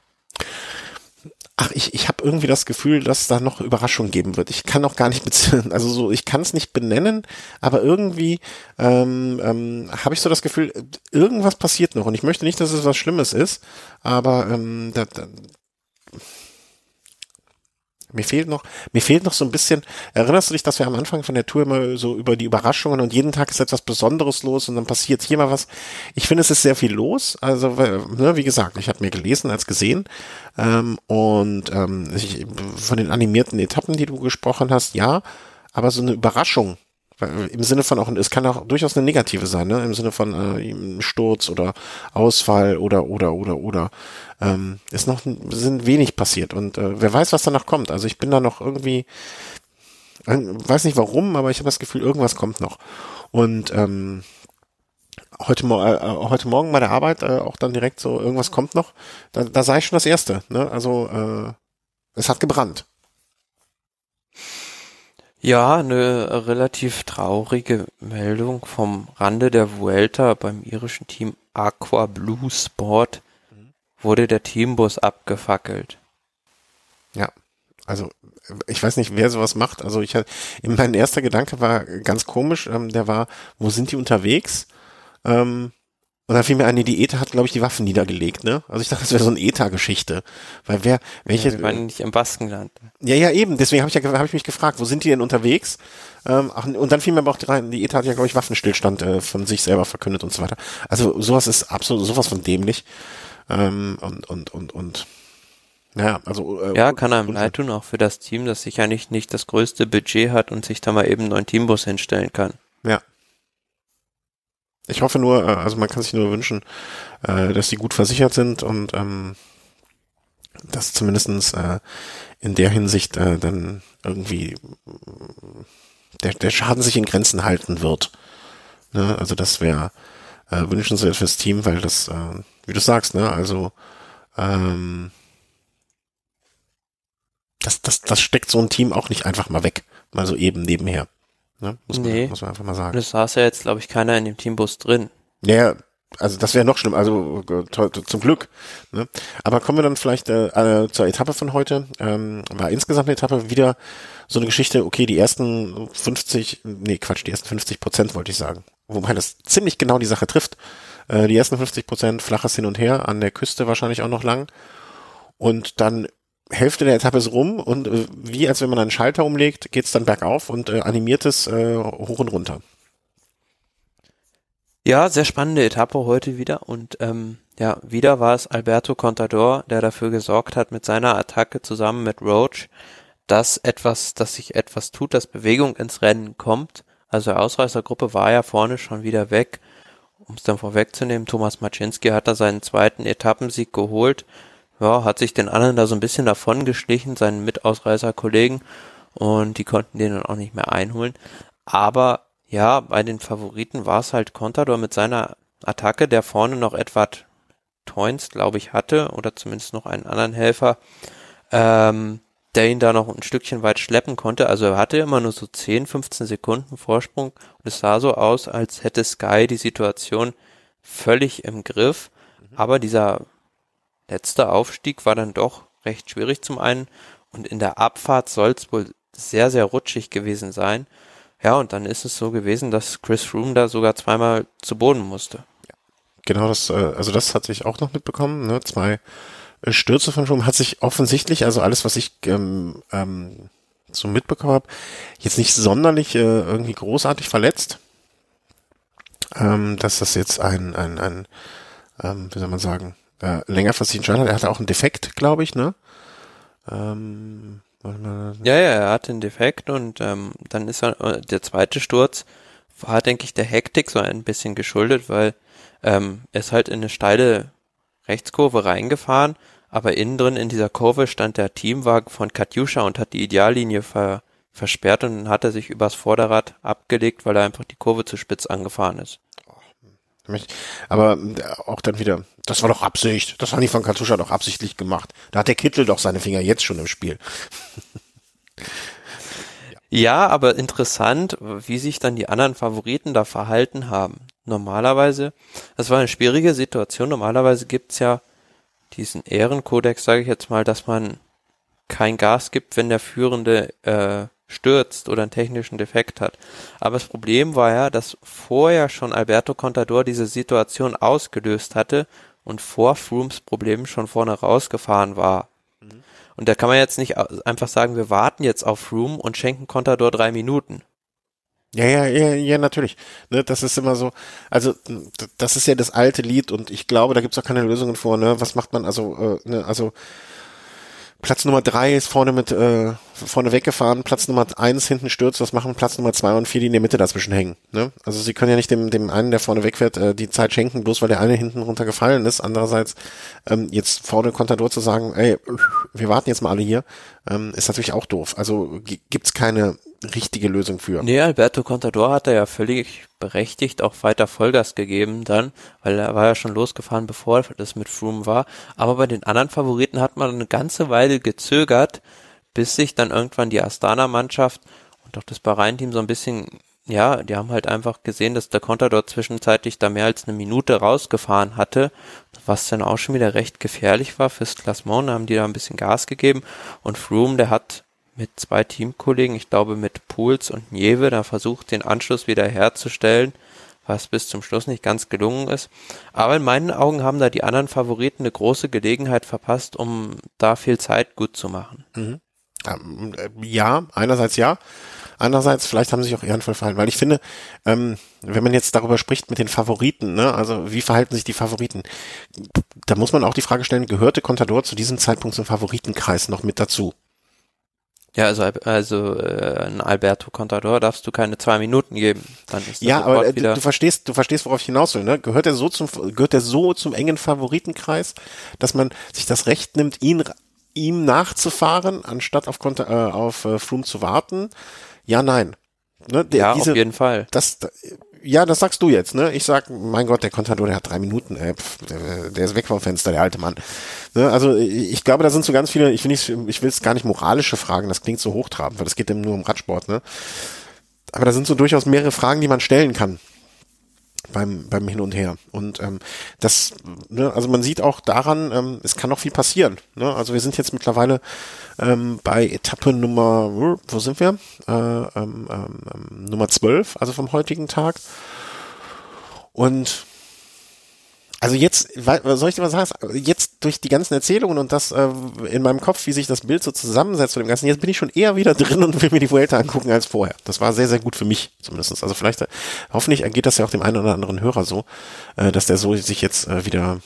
Ach, ich, ich habe irgendwie das Gefühl, dass da noch Überraschung geben wird. Ich kann noch gar nicht, <laughs> also so, ich kann es nicht benennen, aber irgendwie ähm, ähm, habe ich so das Gefühl, irgendwas passiert noch. Und ich möchte nicht, dass es was Schlimmes ist, aber ähm, da, da, mir fehlt noch, mir fehlt noch so ein bisschen, erinnerst du dich, dass wir am Anfang von der Tour immer so über die Überraschungen und jeden Tag ist etwas Besonderes los und dann passiert hier mal was. Ich finde, es ist sehr viel los. Also, ne, wie gesagt, ich habe mir gelesen als gesehen. Ähm, und ähm, ich, von den animierten Etappen, die du gesprochen hast, ja, aber so eine Überraschung im Sinne von auch, es kann auch durchaus eine negative sein, ne? Im Sinne von äh, Sturz oder Ausfall oder oder oder oder ähm, ist noch sind wenig passiert und äh, wer weiß, was danach kommt. Also ich bin da noch irgendwie, äh, weiß nicht warum, aber ich habe das Gefühl, irgendwas kommt noch. Und ähm, heute, Mo äh, heute Morgen bei der Arbeit äh, auch dann direkt so, irgendwas kommt noch. Da, da ich schon das Erste. Ne? Also äh, es hat gebrannt. Ja, eine relativ traurige Meldung vom Rande der Vuelta beim irischen Team Aqua Blue Sport wurde der Teambus abgefackelt. Ja, also ich weiß nicht, wer sowas macht. Also ich mein erster Gedanke war ganz komisch. Ähm, der war, wo sind die unterwegs? Ähm, und dann fiel mir ein, die ETA hat, glaube ich, die Waffen niedergelegt, ne? Also ich dachte, das wäre so eine ETA-Geschichte. Weil wer, welche. Ja, wir waren nicht im Baskenland. Ja, ja, eben. Deswegen habe ich, ja, hab ich mich gefragt, wo sind die denn unterwegs? Ähm, ach, und dann fiel mir aber auch rein, die ETA hat ja, glaube ich, Waffenstillstand äh, von sich selber verkündet und so weiter. Also sowas ist absolut sowas von dämlich. Ähm, und, und, und, und. Ja, also. Äh, ja, kann einem leid tun, auch für das Team, das sicher nicht, nicht das größte Budget hat und sich da mal eben einen neuen Teambus hinstellen kann. Ja, ich hoffe nur, äh, also man kann sich nur wünschen, äh, dass die gut versichert sind und ähm, dass zumindestens äh, in der Hinsicht dann irgendwie der, Schaden sich in Grenzen halten wird. Ne? Also das wäre wünschenswert fürs Team, weil das, wie du sagst, ne, also ähm, das, das, das steckt so ein Team auch nicht einfach mal weg, mal so eben nebenher. Ne? Muss, man, nee. muss man einfach mal sagen. Das saß ja jetzt, glaube ich, keiner in dem Teambus drin. Ja, also das wäre noch schlimm, also zum Glück. Ne? Aber kommen wir dann vielleicht äh, zur Etappe von heute. Ähm, war insgesamt eine Etappe wieder so eine Geschichte, okay, die ersten 50, nee, Quatsch, die ersten 50 Prozent wollte ich sagen. Wobei das ziemlich genau die Sache trifft. Äh, die ersten 50 Prozent flaches Hin und Her, an der Küste wahrscheinlich auch noch lang. Und dann Hälfte der Etappe ist rum und äh, wie als wenn man einen Schalter umlegt, geht's dann bergauf und äh, animiert es äh, hoch und runter. Ja, sehr spannende Etappe heute wieder und ähm, ja, wieder war es Alberto Contador, der dafür gesorgt hat mit seiner Attacke zusammen mit Roach, dass etwas, dass sich etwas tut, dass Bewegung ins Rennen kommt. Also Ausreißergruppe war ja vorne schon wieder weg. Um es dann vorwegzunehmen, Thomas Maczynski hat da seinen zweiten Etappensieg geholt. Ja, hat sich den anderen da so ein bisschen davon geschlichen, seinen Mitausreißer-Kollegen, und die konnten den dann auch nicht mehr einholen. Aber ja, bei den Favoriten war es halt Contador mit seiner Attacke, der vorne noch Edward Toins, glaube ich, hatte, oder zumindest noch einen anderen Helfer, ähm, der ihn da noch ein Stückchen weit schleppen konnte. Also er hatte immer nur so 10, 15 Sekunden Vorsprung und es sah so aus, als hätte Sky die Situation völlig im Griff. Mhm. Aber dieser letzte Aufstieg war dann doch recht schwierig zum einen und in der Abfahrt soll es wohl sehr, sehr rutschig gewesen sein. Ja, und dann ist es so gewesen, dass Chris Froome da sogar zweimal zu Boden musste. Genau, das, äh, also das hatte ich auch noch mitbekommen, ne? Zwei äh, Stürze von Froome hat sich offensichtlich, also alles, was ich ähm, ähm, so mitbekommen habe, jetzt nicht sonderlich äh, irgendwie großartig verletzt. Ähm, dass das jetzt ein, ein, ein ähm, wie soll man sagen, äh, längerfristigen Schaden hat. Er hatte auch einen Defekt, glaube ich, ne? Ähm, ja, ja, er hatte einen Defekt und ähm, dann ist er, äh, der zweite Sturz war, denke ich, der Hektik so ein bisschen geschuldet, weil ähm, er ist halt in eine steile Rechtskurve reingefahren, aber innen drin in dieser Kurve stand der Teamwagen von Katjuscha und hat die Ideallinie ver, versperrt und dann hat er sich übers Vorderrad abgelegt, weil er einfach die Kurve zu spitz angefahren ist. Aber äh, auch dann wieder, das war doch Absicht. Das war nicht von Katuscha doch absichtlich gemacht. Da hat der Kittel doch seine Finger jetzt schon im Spiel. <laughs> ja. aber interessant, wie sich dann die anderen Favoriten da verhalten haben. Normalerweise, das war eine schwierige Situation. Normalerweise gibt's ja diesen Ehrenkodex, sage ich jetzt mal, dass man kein Gas gibt, wenn der Führende äh, stürzt oder einen technischen Defekt hat. Aber das Problem war ja, dass vorher schon Alberto Contador diese Situation ausgelöst hatte und vor Frooms Problem schon vorne rausgefahren war. Mhm. Und da kann man jetzt nicht einfach sagen, wir warten jetzt auf Froome und schenken Contador drei Minuten. Ja, ja, ja, ja, natürlich. Ne, das ist immer so, also das ist ja das alte Lied und ich glaube, da gibt's auch keine Lösungen vor, ne? Was macht man also, äh, ne, also Platz Nummer drei ist vorne mit äh, vorne weggefahren, Platz Nummer eins hinten stürzt, was machen Platz Nummer zwei und vier, die in der Mitte dazwischen hängen. Ne? Also sie können ja nicht dem, dem einen, der vorne wegfährt, äh, die Zeit schenken, bloß weil der eine hinten runtergefallen ist. Andererseits ähm, jetzt vorne Contador zu sagen, ey, wir warten jetzt mal alle hier, ähm, ist natürlich auch doof. Also gibt's keine richtige Lösung für. Nee, Alberto Contador hat er ja völlig berechtigt auch weiter Vollgas gegeben dann, weil er war ja schon losgefahren, bevor das mit Froome war. Aber bei den anderen Favoriten hat man eine ganze Weile gezögert, bis sich dann irgendwann die Astana-Mannschaft und auch das Bahrain-Team so ein bisschen, ja, die haben halt einfach gesehen, dass der Contador zwischenzeitlich da mehr als eine Minute rausgefahren hatte, was dann auch schon wieder recht gefährlich war fürs Klassement. Da haben die da ein bisschen Gas gegeben und Froome, der hat mit zwei Teamkollegen, ich glaube mit Pools und Nieve, da versucht, den Anschluss wieder herzustellen, was bis zum Schluss nicht ganz gelungen ist. Aber in meinen Augen haben da die anderen Favoriten eine große Gelegenheit verpasst, um da viel Zeit gut zu machen. Mhm. Ähm, äh, ja, einerseits ja. Andererseits, vielleicht haben sie sich auch ehrenvoll verhalten, weil ich finde, ähm, wenn man jetzt darüber spricht mit den Favoriten, ne, also wie verhalten sich die Favoriten, da muss man auch die Frage stellen, gehörte Contador zu diesem Zeitpunkt zum Favoritenkreis noch mit dazu? Ja, also, also äh, ein Alberto Contador darfst du keine zwei Minuten geben. Dann ist ja, aber äh, du verstehst, du verstehst, worauf ich hinaus will. Ne? Gehört er so zum, gehört er so zum engen Favoritenkreis, dass man sich das Recht nimmt, ihn ihm nachzufahren, anstatt auf, Konter, äh, auf äh, Froome zu warten? Ja, nein. Ne, der, ja, diese, auf jeden Fall. Das, ja, das sagst du jetzt, ne? Ich sag, mein Gott, der Contador, der hat drei Minuten, ey, pf, der, der, ist weg vom Fenster, der alte Mann. Ne? Also ich glaube, da sind so ganz viele, ich will nicht, ich will es gar nicht moralische Fragen, das klingt so hochtrabend, weil es geht eben nur um Radsport, ne? Aber da sind so durchaus mehrere Fragen, die man stellen kann. Beim, beim Hin und Her. Und ähm, das, ne, also man sieht auch daran, ähm, es kann noch viel passieren. Ne? Also wir sind jetzt mittlerweile ähm, bei Etappe Nummer, wo sind wir? Äh, ähm, ähm, Nummer 12, also vom heutigen Tag. Und also jetzt, soll ich dir was sagen? Jetzt durch die ganzen Erzählungen und das äh, in meinem Kopf, wie sich das Bild so zusammensetzt von dem Ganzen, jetzt bin ich schon eher wieder <laughs> drin und will mir die Vuelta angucken als vorher. Das war sehr, sehr gut für mich zumindest. Also vielleicht, äh, hoffentlich geht das ja auch dem einen oder anderen Hörer so, äh, dass der so sich jetzt äh, wieder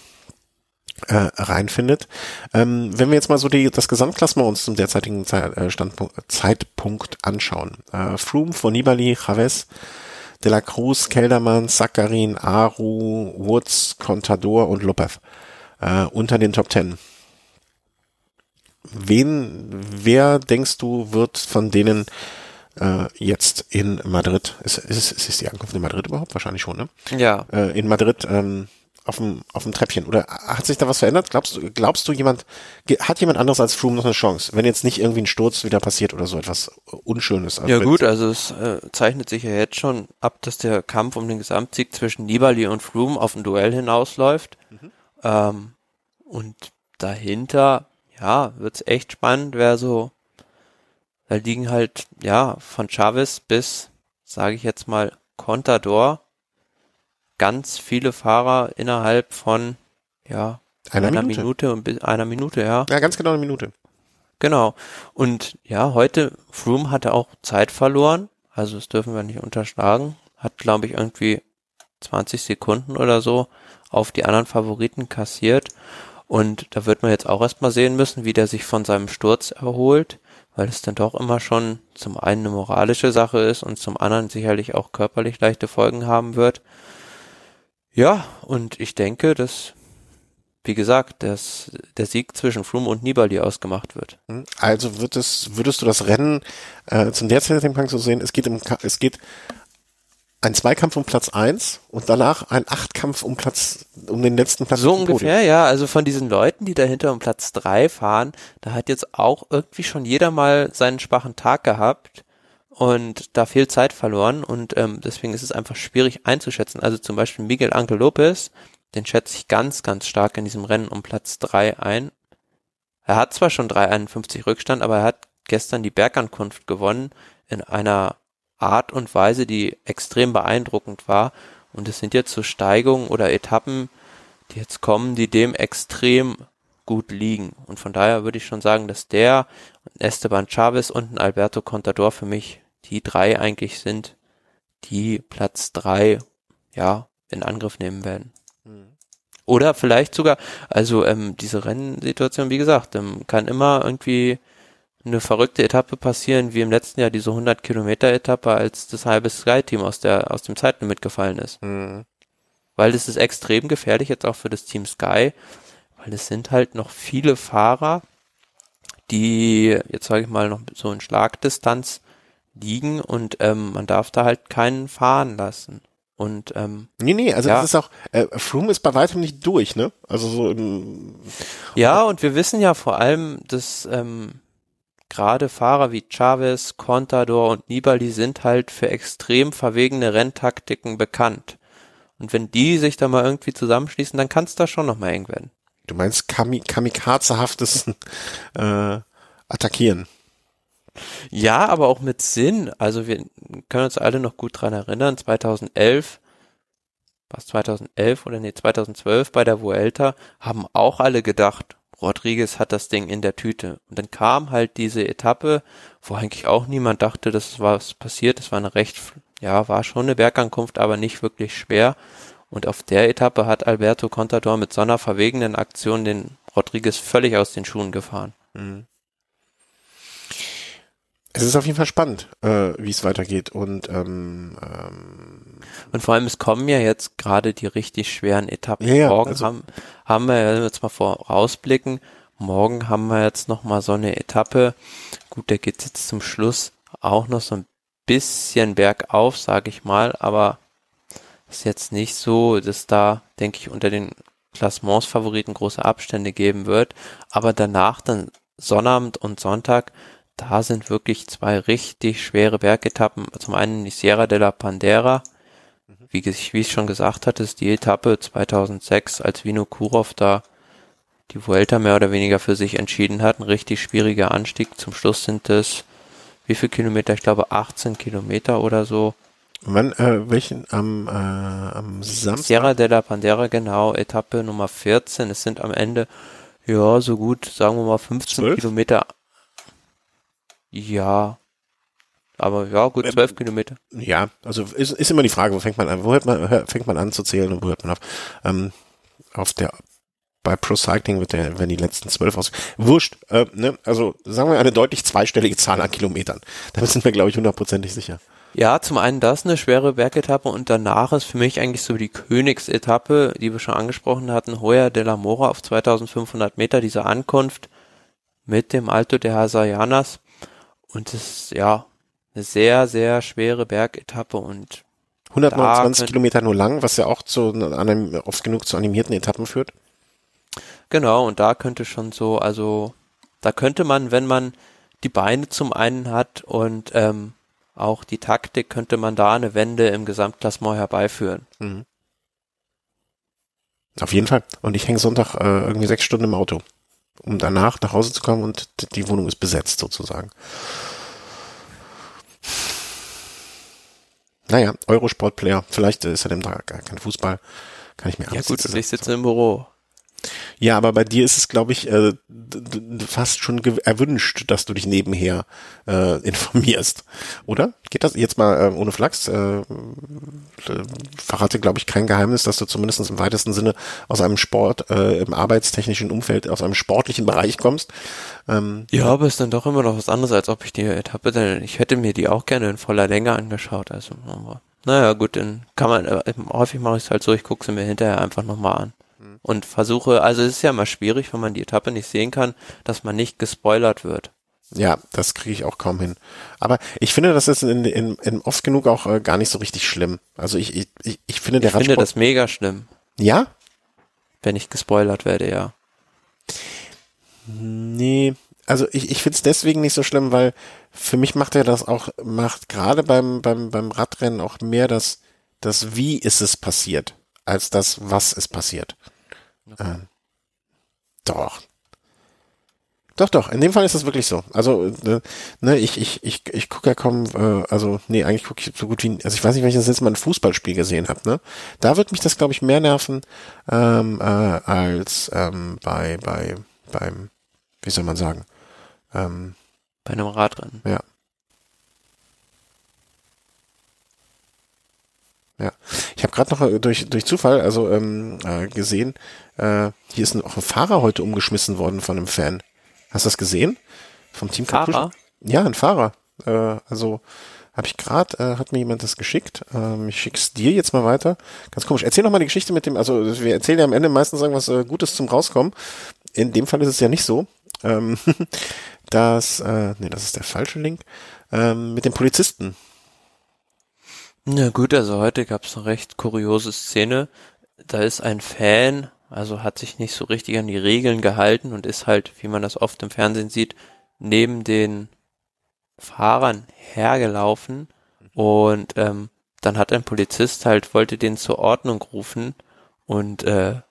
äh, reinfindet. Ähm, wenn wir jetzt mal so die, das Gesamtklassement uns zum derzeitigen Zeit, äh, Zeitpunkt anschauen. Äh, Froome Nibali, Chavez, De la Cruz, Kelderman, Sakarin, Aru, Woods, Contador und Lopez äh, unter den Top Ten. Wen, wer denkst du, wird von denen äh, jetzt in Madrid, ist, ist, ist, ist die Ankunft in Madrid überhaupt? Wahrscheinlich schon, ne? Ja. Äh, in Madrid ähm, auf dem, auf dem Treppchen. Oder hat sich da was verändert? Glaubst du, glaubst du jemand, hat jemand anderes als Froome noch eine Chance? Wenn jetzt nicht irgendwie ein Sturz wieder passiert oder so etwas Unschönes. Also ja gut, also es äh, zeichnet sich ja jetzt schon ab, dass der Kampf um den Gesamtsieg zwischen Nibali und Froome auf ein Duell hinausläuft. Mhm. Ähm, und dahinter, ja, wird's echt spannend, wer so, da liegen halt, ja, von Chavez bis, sage ich jetzt mal, Contador ganz viele Fahrer innerhalb von ja einer, einer Minute. Minute und einer Minute, ja. Ja, ganz genau eine Minute. Genau. Und ja, heute Froome hatte auch Zeit verloren, also das dürfen wir nicht unterschlagen. Hat, glaube ich, irgendwie 20 Sekunden oder so auf die anderen Favoriten kassiert. Und da wird man jetzt auch erstmal sehen müssen, wie der sich von seinem Sturz erholt, weil es dann doch immer schon zum einen eine moralische Sache ist und zum anderen sicherlich auch körperlich leichte Folgen haben wird. Ja, und ich denke, dass, wie gesagt, dass der Sieg zwischen Froome und Nibali ausgemacht wird. Hm, also wird es, würdest du das Rennen äh, zum derzeitigen Punkt so sehen, es geht im, es geht ein Zweikampf um Platz eins und danach ein Achtkampf um Platz, um den letzten Platz. So ungefähr, ja. Also von diesen Leuten, die dahinter um Platz drei fahren, da hat jetzt auch irgendwie schon jeder mal seinen schwachen Tag gehabt und da viel Zeit verloren und ähm, deswegen ist es einfach schwierig einzuschätzen. Also zum Beispiel Miguel Angel Lopez, den schätze ich ganz, ganz stark in diesem Rennen um Platz drei ein. Er hat zwar schon 3,51 Rückstand, aber er hat gestern die Bergankunft gewonnen in einer Art und Weise, die extrem beeindruckend war. Und es sind jetzt so Steigungen oder Etappen, die jetzt kommen, die dem extrem gut liegen. Und von daher würde ich schon sagen, dass der Esteban Chavez und ein Alberto Contador für mich die drei eigentlich sind, die Platz drei, ja, in Angriff nehmen werden. Mhm. Oder vielleicht sogar, also ähm, diese Rennsituation, wie gesagt, ähm, kann immer irgendwie eine verrückte Etappe passieren, wie im letzten Jahr diese 100 Kilometer Etappe, als das halbe Sky-Team aus der aus dem Zeitlimit gefallen ist. Mhm. Weil es ist extrem gefährlich jetzt auch für das Team Sky, weil es sind halt noch viele Fahrer, die jetzt sage ich mal noch so in Schlagdistanz liegen und ähm, man darf da halt keinen fahren lassen. Und ähm, nee, nee, also ja. das ist auch äh, Froome ist bei weitem nicht durch, ne? Also so im Ja, und wir wissen ja vor allem, dass ähm, gerade Fahrer wie Chavez, Contador und Nibali sind halt für extrem verwegene Renntaktiken bekannt. Und wenn die sich da mal irgendwie zusammenschließen, dann kann es da schon noch mal eng werden. Du meinst Kami kamikazehaftes <laughs> äh, Attackieren? Ja, aber auch mit Sinn. Also wir können uns alle noch gut dran erinnern, 2011, was 2011 oder nee, 2012 bei der Vuelta haben auch alle gedacht, Rodriguez hat das Ding in der Tüte. Und dann kam halt diese Etappe, wo eigentlich auch niemand dachte, dass was passiert. Es war eine recht, ja, war schon eine Bergankunft, aber nicht wirklich schwer. Und auf der Etappe hat Alberto Contador mit so einer verwegenen Aktion den Rodriguez völlig aus den Schuhen gefahren. Mhm es ist auf jeden Fall spannend, äh, wie es weitergeht. Und, ähm, ähm, und vor allem, es kommen ja jetzt gerade die richtig schweren Etappen. Ja, ja, morgen also, haben, haben wir jetzt mal vorausblicken. Morgen haben wir jetzt noch mal so eine Etappe. Gut, der geht jetzt zum Schluss auch noch so ein bisschen bergauf, sage ich mal, aber ist jetzt nicht so, dass da, denke ich, unter den Klassements-Favoriten große Abstände geben wird. Aber danach dann Sonnabend und Sonntag da sind wirklich zwei richtig schwere Bergetappen. Zum einen die Sierra de la Pandera, mhm. wie, ich- wie ich schon gesagt hatte, ist die Etappe 2006, als Vino Kurov da die Vuelta mehr oder weniger für sich entschieden hat. Ein richtig schwieriger Anstieg. Zum Schluss sind es, wie viel Kilometer? Ich glaube 18 Kilometer oder so. Wann, äh, welchen, am, äh, am Samstag? Sierra de la Pandera, genau, Etappe Nummer 14. Es sind am Ende, ja, so gut, sagen wir mal 15 Zwölf? Kilometer. Ja. Aber ja, gut, 12 Kilometer. Ja, also ist, ist immer die Frage, wo fängt man an, wo hört man, fängt man an zu zählen und wo hört man auf? Ähm, auf der, bei Pro Cycling wird der, wenn die letzten zwölf aus, wurscht, äh, ne, also sagen wir eine deutlich zweistellige Zahl an Kilometern. Damit sind wir, glaube ich, hundertprozentig sicher. Ja, zum einen das eine schwere Bergetappe und danach ist für mich eigentlich so die Königsetappe, die wir schon angesprochen hatten, Hoya de la Mora auf 2500 Meter, diese Ankunft mit dem Alto de Hasayanas und das ist ja eine sehr, sehr schwere Bergetappe und 129 Da- Kilometer nur lang, was ja auch zu einem, oft genug zu animierten Etappen führt. Genau, und da könnte schon so, also da könnte man, wenn man die Beine zum einen hat und ähm, auch die Taktik, könnte man da eine Wende im Gesamtklassement herbeiführen. Mhm. Auf jeden Fall. Und ich hänge Sonntag äh, irgendwie sechs Stunden im Auto, um danach nach Hause zu kommen und die Wohnung ist besetzt sozusagen. Naja, Eurosport-Player. Vielleicht ist er dem Tag gar kein Fußball. Kann ich mir Ja gut, und ich sitze im Büro. Ja, aber bei dir ist es, glaube ich, äh, fast schon erwünscht, dass du dich nebenher äh, informierst, oder? Geht das jetzt mal äh, ohne Flachs? Äh, äh, verrate, glaube ich, kein Geheimnis, dass du zumindest im weitesten Sinne aus einem Sport, äh, im arbeitstechnischen Umfeld, aus einem sportlichen Bereich kommst. Ähm, Ja, aber ist dann doch immer noch was anderes, als ob ich die Etappe, denn ich hätte mir die auch gerne in voller Länge angeschaut. Also, naja, gut, dann kann man, äh, häufig mache ich es halt so, ich gucke sie mir hinterher einfach nochmal an. Und versuche, also es ist ja mal schwierig, wenn man die Etappe nicht sehen kann, dass man nicht gespoilert wird. ja, das kriege ich auch kaum hin. Aber ich finde, das ist in, in, in oft genug auch äh, gar nicht so richtig schlimm. Also ich, ich, ich, ich finde der Ich finde Radsport. das mega schlimm, ja? wenn ich gespoilert werde, ja. Nee, also ich, ich finde es deswegen nicht so schlimm, weil für mich macht er das auch, macht gerade beim, beim, beim Radrennen auch mehr das, das Wie ist es passiert, als das Was ist passiert. Ähm, doch. Doch, doch, in dem Fall ist das wirklich so. Also, äh, ne, ich, ich, ich, ich gucke ja kaum, äh, also, nee, eigentlich gucke ich so gut wie, also ich weiß nicht, wenn ich das letzte Mal ein Fußballspiel gesehen habe, ne? Da wird mich das, glaube ich, mehr nerven, ähm, äh, als ähm, bei, bei, beim, wie soll man sagen? Ähm, Bei einem Radrennen. ja. Ja, ich habe gerade noch äh, durch durch Zufall also ähm, äh, gesehen, äh, hier ist ein, auch ein Fahrer heute umgeschmissen worden von einem Fan. Hast du das gesehen? Vom Team Fahrer? Ja, ein Fahrer. Äh, also habe ich gerade, äh, hat mir jemand das geschickt. Ähm, ich schick's dir jetzt mal weiter. Ganz komisch. Erzähl doch mal die Geschichte mit dem, also wir erzählen ja am Ende meistens irgendwas äh, Gutes zum Rauskommen. In dem Fall ist es ja nicht so. Ähm, <laughs> dass, äh, nee, das ist der falsche Link. Ähm, mit dem Polizisten. Na gut, also heute gab es eine recht kuriose Szene. Da ist ein Fan, also hat sich nicht so richtig an die Regeln gehalten und ist halt, wie man das oft im Fernsehen sieht, neben den Fahrern hergelaufen und ähm, dann hat ein Polizist halt, wollte den zur Ordnung rufen und äh,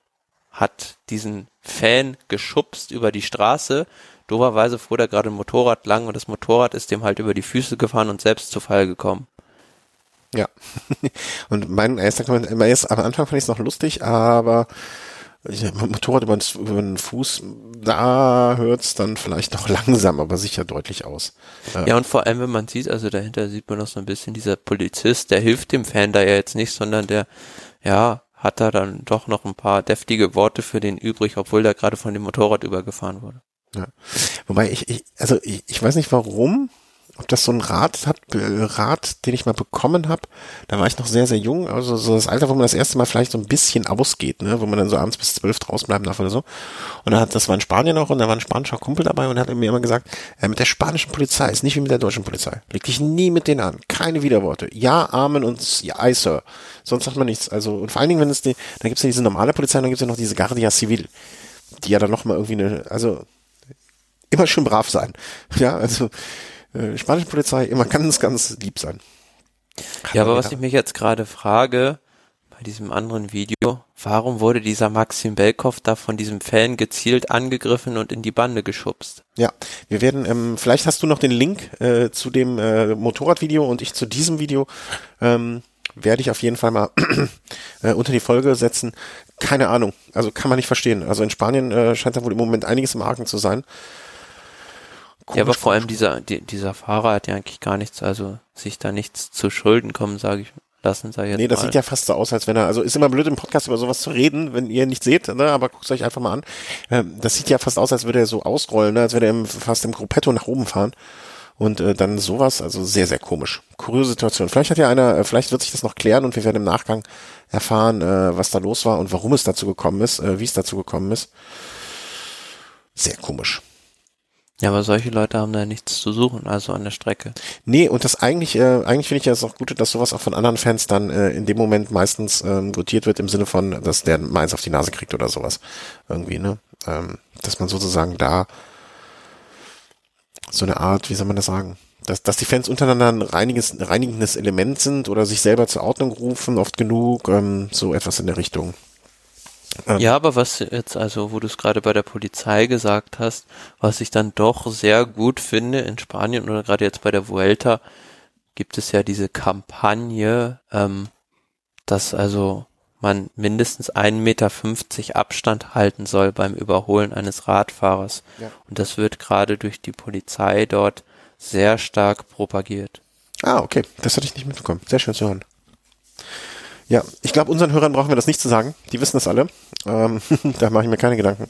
hat diesen Fan geschubst über die Straße. Doverweise fuhr da gerade ein Motorrad lang und das Motorrad ist dem halt über die Füße gefahren und selbst zu Fall gekommen. Ja. <laughs> Und mein erster Kommentar, am Anfang fand ich es noch lustig, aber Motorrad über den, über den Fuß, da hört's dann vielleicht noch <laughs> langsam, aber sicher deutlich aus. Ja, und vor allem, wenn man sieht, also dahinter sieht man noch so ein bisschen dieser Polizist, der hilft dem Fan da ja jetzt nicht, sondern der, ja, hat da dann doch noch ein paar deftige Worte für den übrig, obwohl der gerade von dem Motorrad übergefahren wurde. Wobei ich, ich also ich, ich weiß nicht warum, ob das so ein Rat hat, äh, Rat, den ich mal bekommen habe. Da war ich noch sehr, sehr jung, also so das Alter, wo man das erste Mal vielleicht so ein bisschen ausgeht, ne, wo man dann so abends bis zwölf draußen bleiben darf oder so. Und dann hat, das war in Spanien noch und da war ein spanischer Kumpel dabei und hat mir immer gesagt, äh, mit der spanischen Polizei ist nicht wie mit der deutschen Polizei. Leg dich nie mit denen an. Keine Widerworte. Ja, Amen und ja, aye, Sir. Sonst sagt man nichts. Also, und vor allen Dingen, wenn es die, dann gibt es ja diese normale Polizei und dann gibt es ja noch diese Guardia Civil, die ja dann noch mal irgendwie eine, also immer schön brav sein. Ja, also äh, spanische Polizei immer ganz, ganz lieb sein. Ja, aber was ich mich jetzt gerade frage, bei diesem anderen Video, warum wurde dieser Maxim Belkov da von diesem Fan gezielt angegriffen und in die Bande geschubst? Ja, wir werden, ähm, vielleicht hast du noch den Link äh, zu dem äh, Motorradvideo und ich zu diesem Video. Ähm, werde ich auf jeden Fall mal <clears throat> äh, unter die Folge setzen. Keine Ahnung, also kann man nicht verstehen. Also in Spanien äh, scheint da wohl im Moment einiges im Argen zu sein. Ja, aber vor allem dieser, die, dieser Fahrer hat ja eigentlich gar nichts, also sich da nichts zu Schulden kommen, sage ich lassen, sage ich jetzt Nee, das mal. sieht ja fast so aus, als wenn er, also ist immer blöd im Podcast über sowas zu reden, wenn ihr nicht seht, ne, aber guckt euch einfach mal an. Ähm, das sieht ja fast aus, als würde er so ausrollen, ne, als würde er im, fast im Gruppetto nach oben fahren. Und äh, dann sowas, also sehr, sehr komisch. Kuriose Situation. Vielleicht hat ja einer, äh, vielleicht wird sich das noch klären und wir werden im Nachgang erfahren, äh, was da los war und warum es dazu gekommen ist, äh, wie es dazu gekommen ist. Sehr komisch. Ja, aber solche Leute haben da nichts zu suchen, also an der Strecke. Nee, und das eigentlich, äh, eigentlich finde ich ja es auch gut, dass sowas auch von anderen Fans dann äh, in dem Moment meistens ähm, gutiert wird im Sinne von, dass der mal eins auf die Nase kriegt oder sowas. Irgendwie, ne? Ähm, dass man sozusagen da so eine Art, wie soll man das sagen? Dass, dass die Fans untereinander ein reiniges, reinigendes Element sind oder sich selber zur Ordnung rufen, oft genug, ähm, so etwas in der Richtung. Ähm. Ja, aber was jetzt, also wo du es gerade bei der Polizei gesagt hast, was ich dann doch sehr gut finde in Spanien oder gerade jetzt bei der Vuelta, gibt es ja diese Kampagne, ähm, dass also man mindestens 1,50 Meter Abstand halten soll beim Überholen eines Radfahrers. Ja. Und das wird gerade durch die Polizei dort sehr stark propagiert. Ah, okay. Das hatte ich nicht mitbekommen. Sehr schön zu hören. Ja, ich glaube, unseren Hörern brauchen wir das nicht zu sagen. Die wissen das alle. Ähm, <laughs> da mache ich mir keine Gedanken.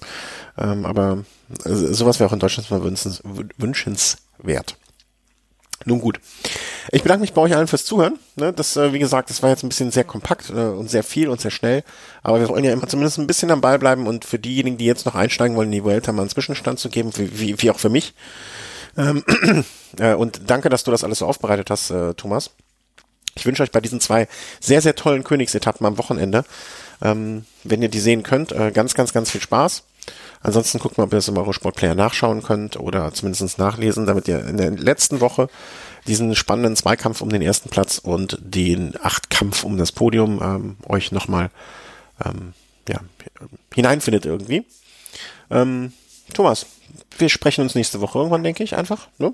Ähm, aber äh, sowas wäre auch in Deutschland mal wünschens, wünschenswert. Nun gut. Ich bedanke mich bei euch allen fürs Zuhören. Ne, das, äh, wie gesagt, das war jetzt ein bisschen sehr kompakt äh, und sehr viel und sehr schnell. Aber wir wollen ja immer zumindest ein bisschen am Ball bleiben und für diejenigen, die jetzt noch einsteigen wollen, die Vuelta mal einen Zwischenstand zu geben, wie, wie, auch für mich. Ähm, <clears throat> äh, und danke, dass du das alles so aufbereitet hast, Thomas. Ich wünsche euch bei diesen zwei sehr, sehr tollen Königsetappen am Wochenende, ähm, wenn ihr die sehen könnt, äh, ganz, ganz, ganz viel Spaß. Ansonsten guckt mal, ob ihr das im Eurosport-Player nachschauen könnt oder zumindest nachlesen, damit ihr in der letzten Woche diesen spannenden Zweikampf um den ersten Platz und den Achtkampf um das Podium ähm, euch nochmal ähm, ja, hineinfindet irgendwie. Ähm, Thomas, wir sprechen uns nächste Woche irgendwann, denke ich, einfach, ne?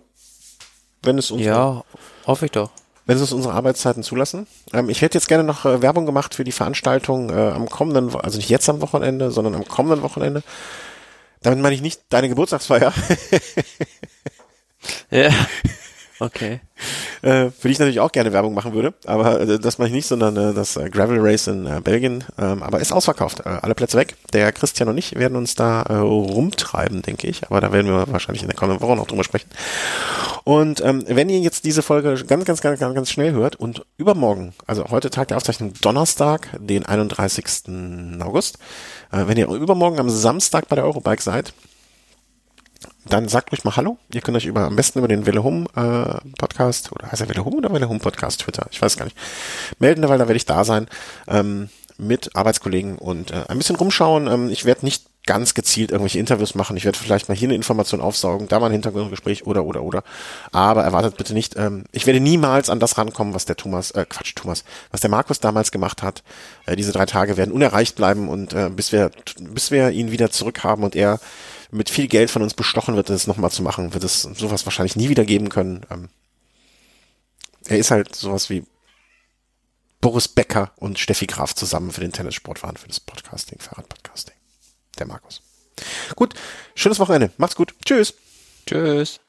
Wenn es uns ja, hoffe ich doch wenn es unsere Arbeitszeiten zulassen. Ähm, ich hätte jetzt gerne noch äh, Werbung gemacht für die Veranstaltung äh, am kommenden, also nicht jetzt am Wochenende, sondern am kommenden Wochenende. Damit meine ich nicht deine Geburtstagsfeier. ja. <laughs> Okay. <laughs> Äh, für die ich natürlich auch gerne Werbung machen würde, aber äh, das mache ich nicht, sondern äh, das äh, Gravel Race in äh, Belgien, ähm, aber ist ausverkauft, äh, alle Plätze weg. Der Christian und ich werden uns da rumtreiben, denke ich, aber da werden wir wahrscheinlich in der kommenden Woche noch drüber sprechen. Und ähm, wenn ihr jetzt diese Folge ganz, ganz, ganz, ganz, ganz schnell hört und übermorgen, also heute Tag der Aufzeichnung Donnerstag, den 31. August, wenn ihr übermorgen am Samstag bei der Eurobike seid, dann sagt ruhig mal Hallo. Ihr könnt euch über am besten über den Welle Hum äh, Podcast oder heißt er Welle Hum oder Welle Hum Podcast Twitter, ich weiß gar nicht, melden, weil da werde ich da sein ähm, mit Arbeitskollegen und äh, ein bisschen rumschauen. Ähm, ich werde nicht ganz gezielt irgendwelche Interviews machen. Ich werde vielleicht mal hier eine Information aufsaugen, da mal ein Hintergrundgespräch oder oder oder. Aber erwartet bitte nicht, ähm, ich werde niemals an das rankommen, was der Thomas, äh, Quatsch, Thomas, was der Markus damals gemacht hat. Äh, diese drei Tage werden unerreicht bleiben und äh, bis wir bis wir ihn wieder zurückhaben und er mit viel Geld von uns bestochen wird, das nochmal zu machen, wird es sowas wahrscheinlich nie wieder geben können. Ähm, er ist halt sowas wie Boris Becker und Steffi Graf zusammen für den Tennissport waren, für das Podcasting, Fahrradpodcasting. Der Markus. Gut, schönes Wochenende. Macht's gut. Tschüss. Tschüss.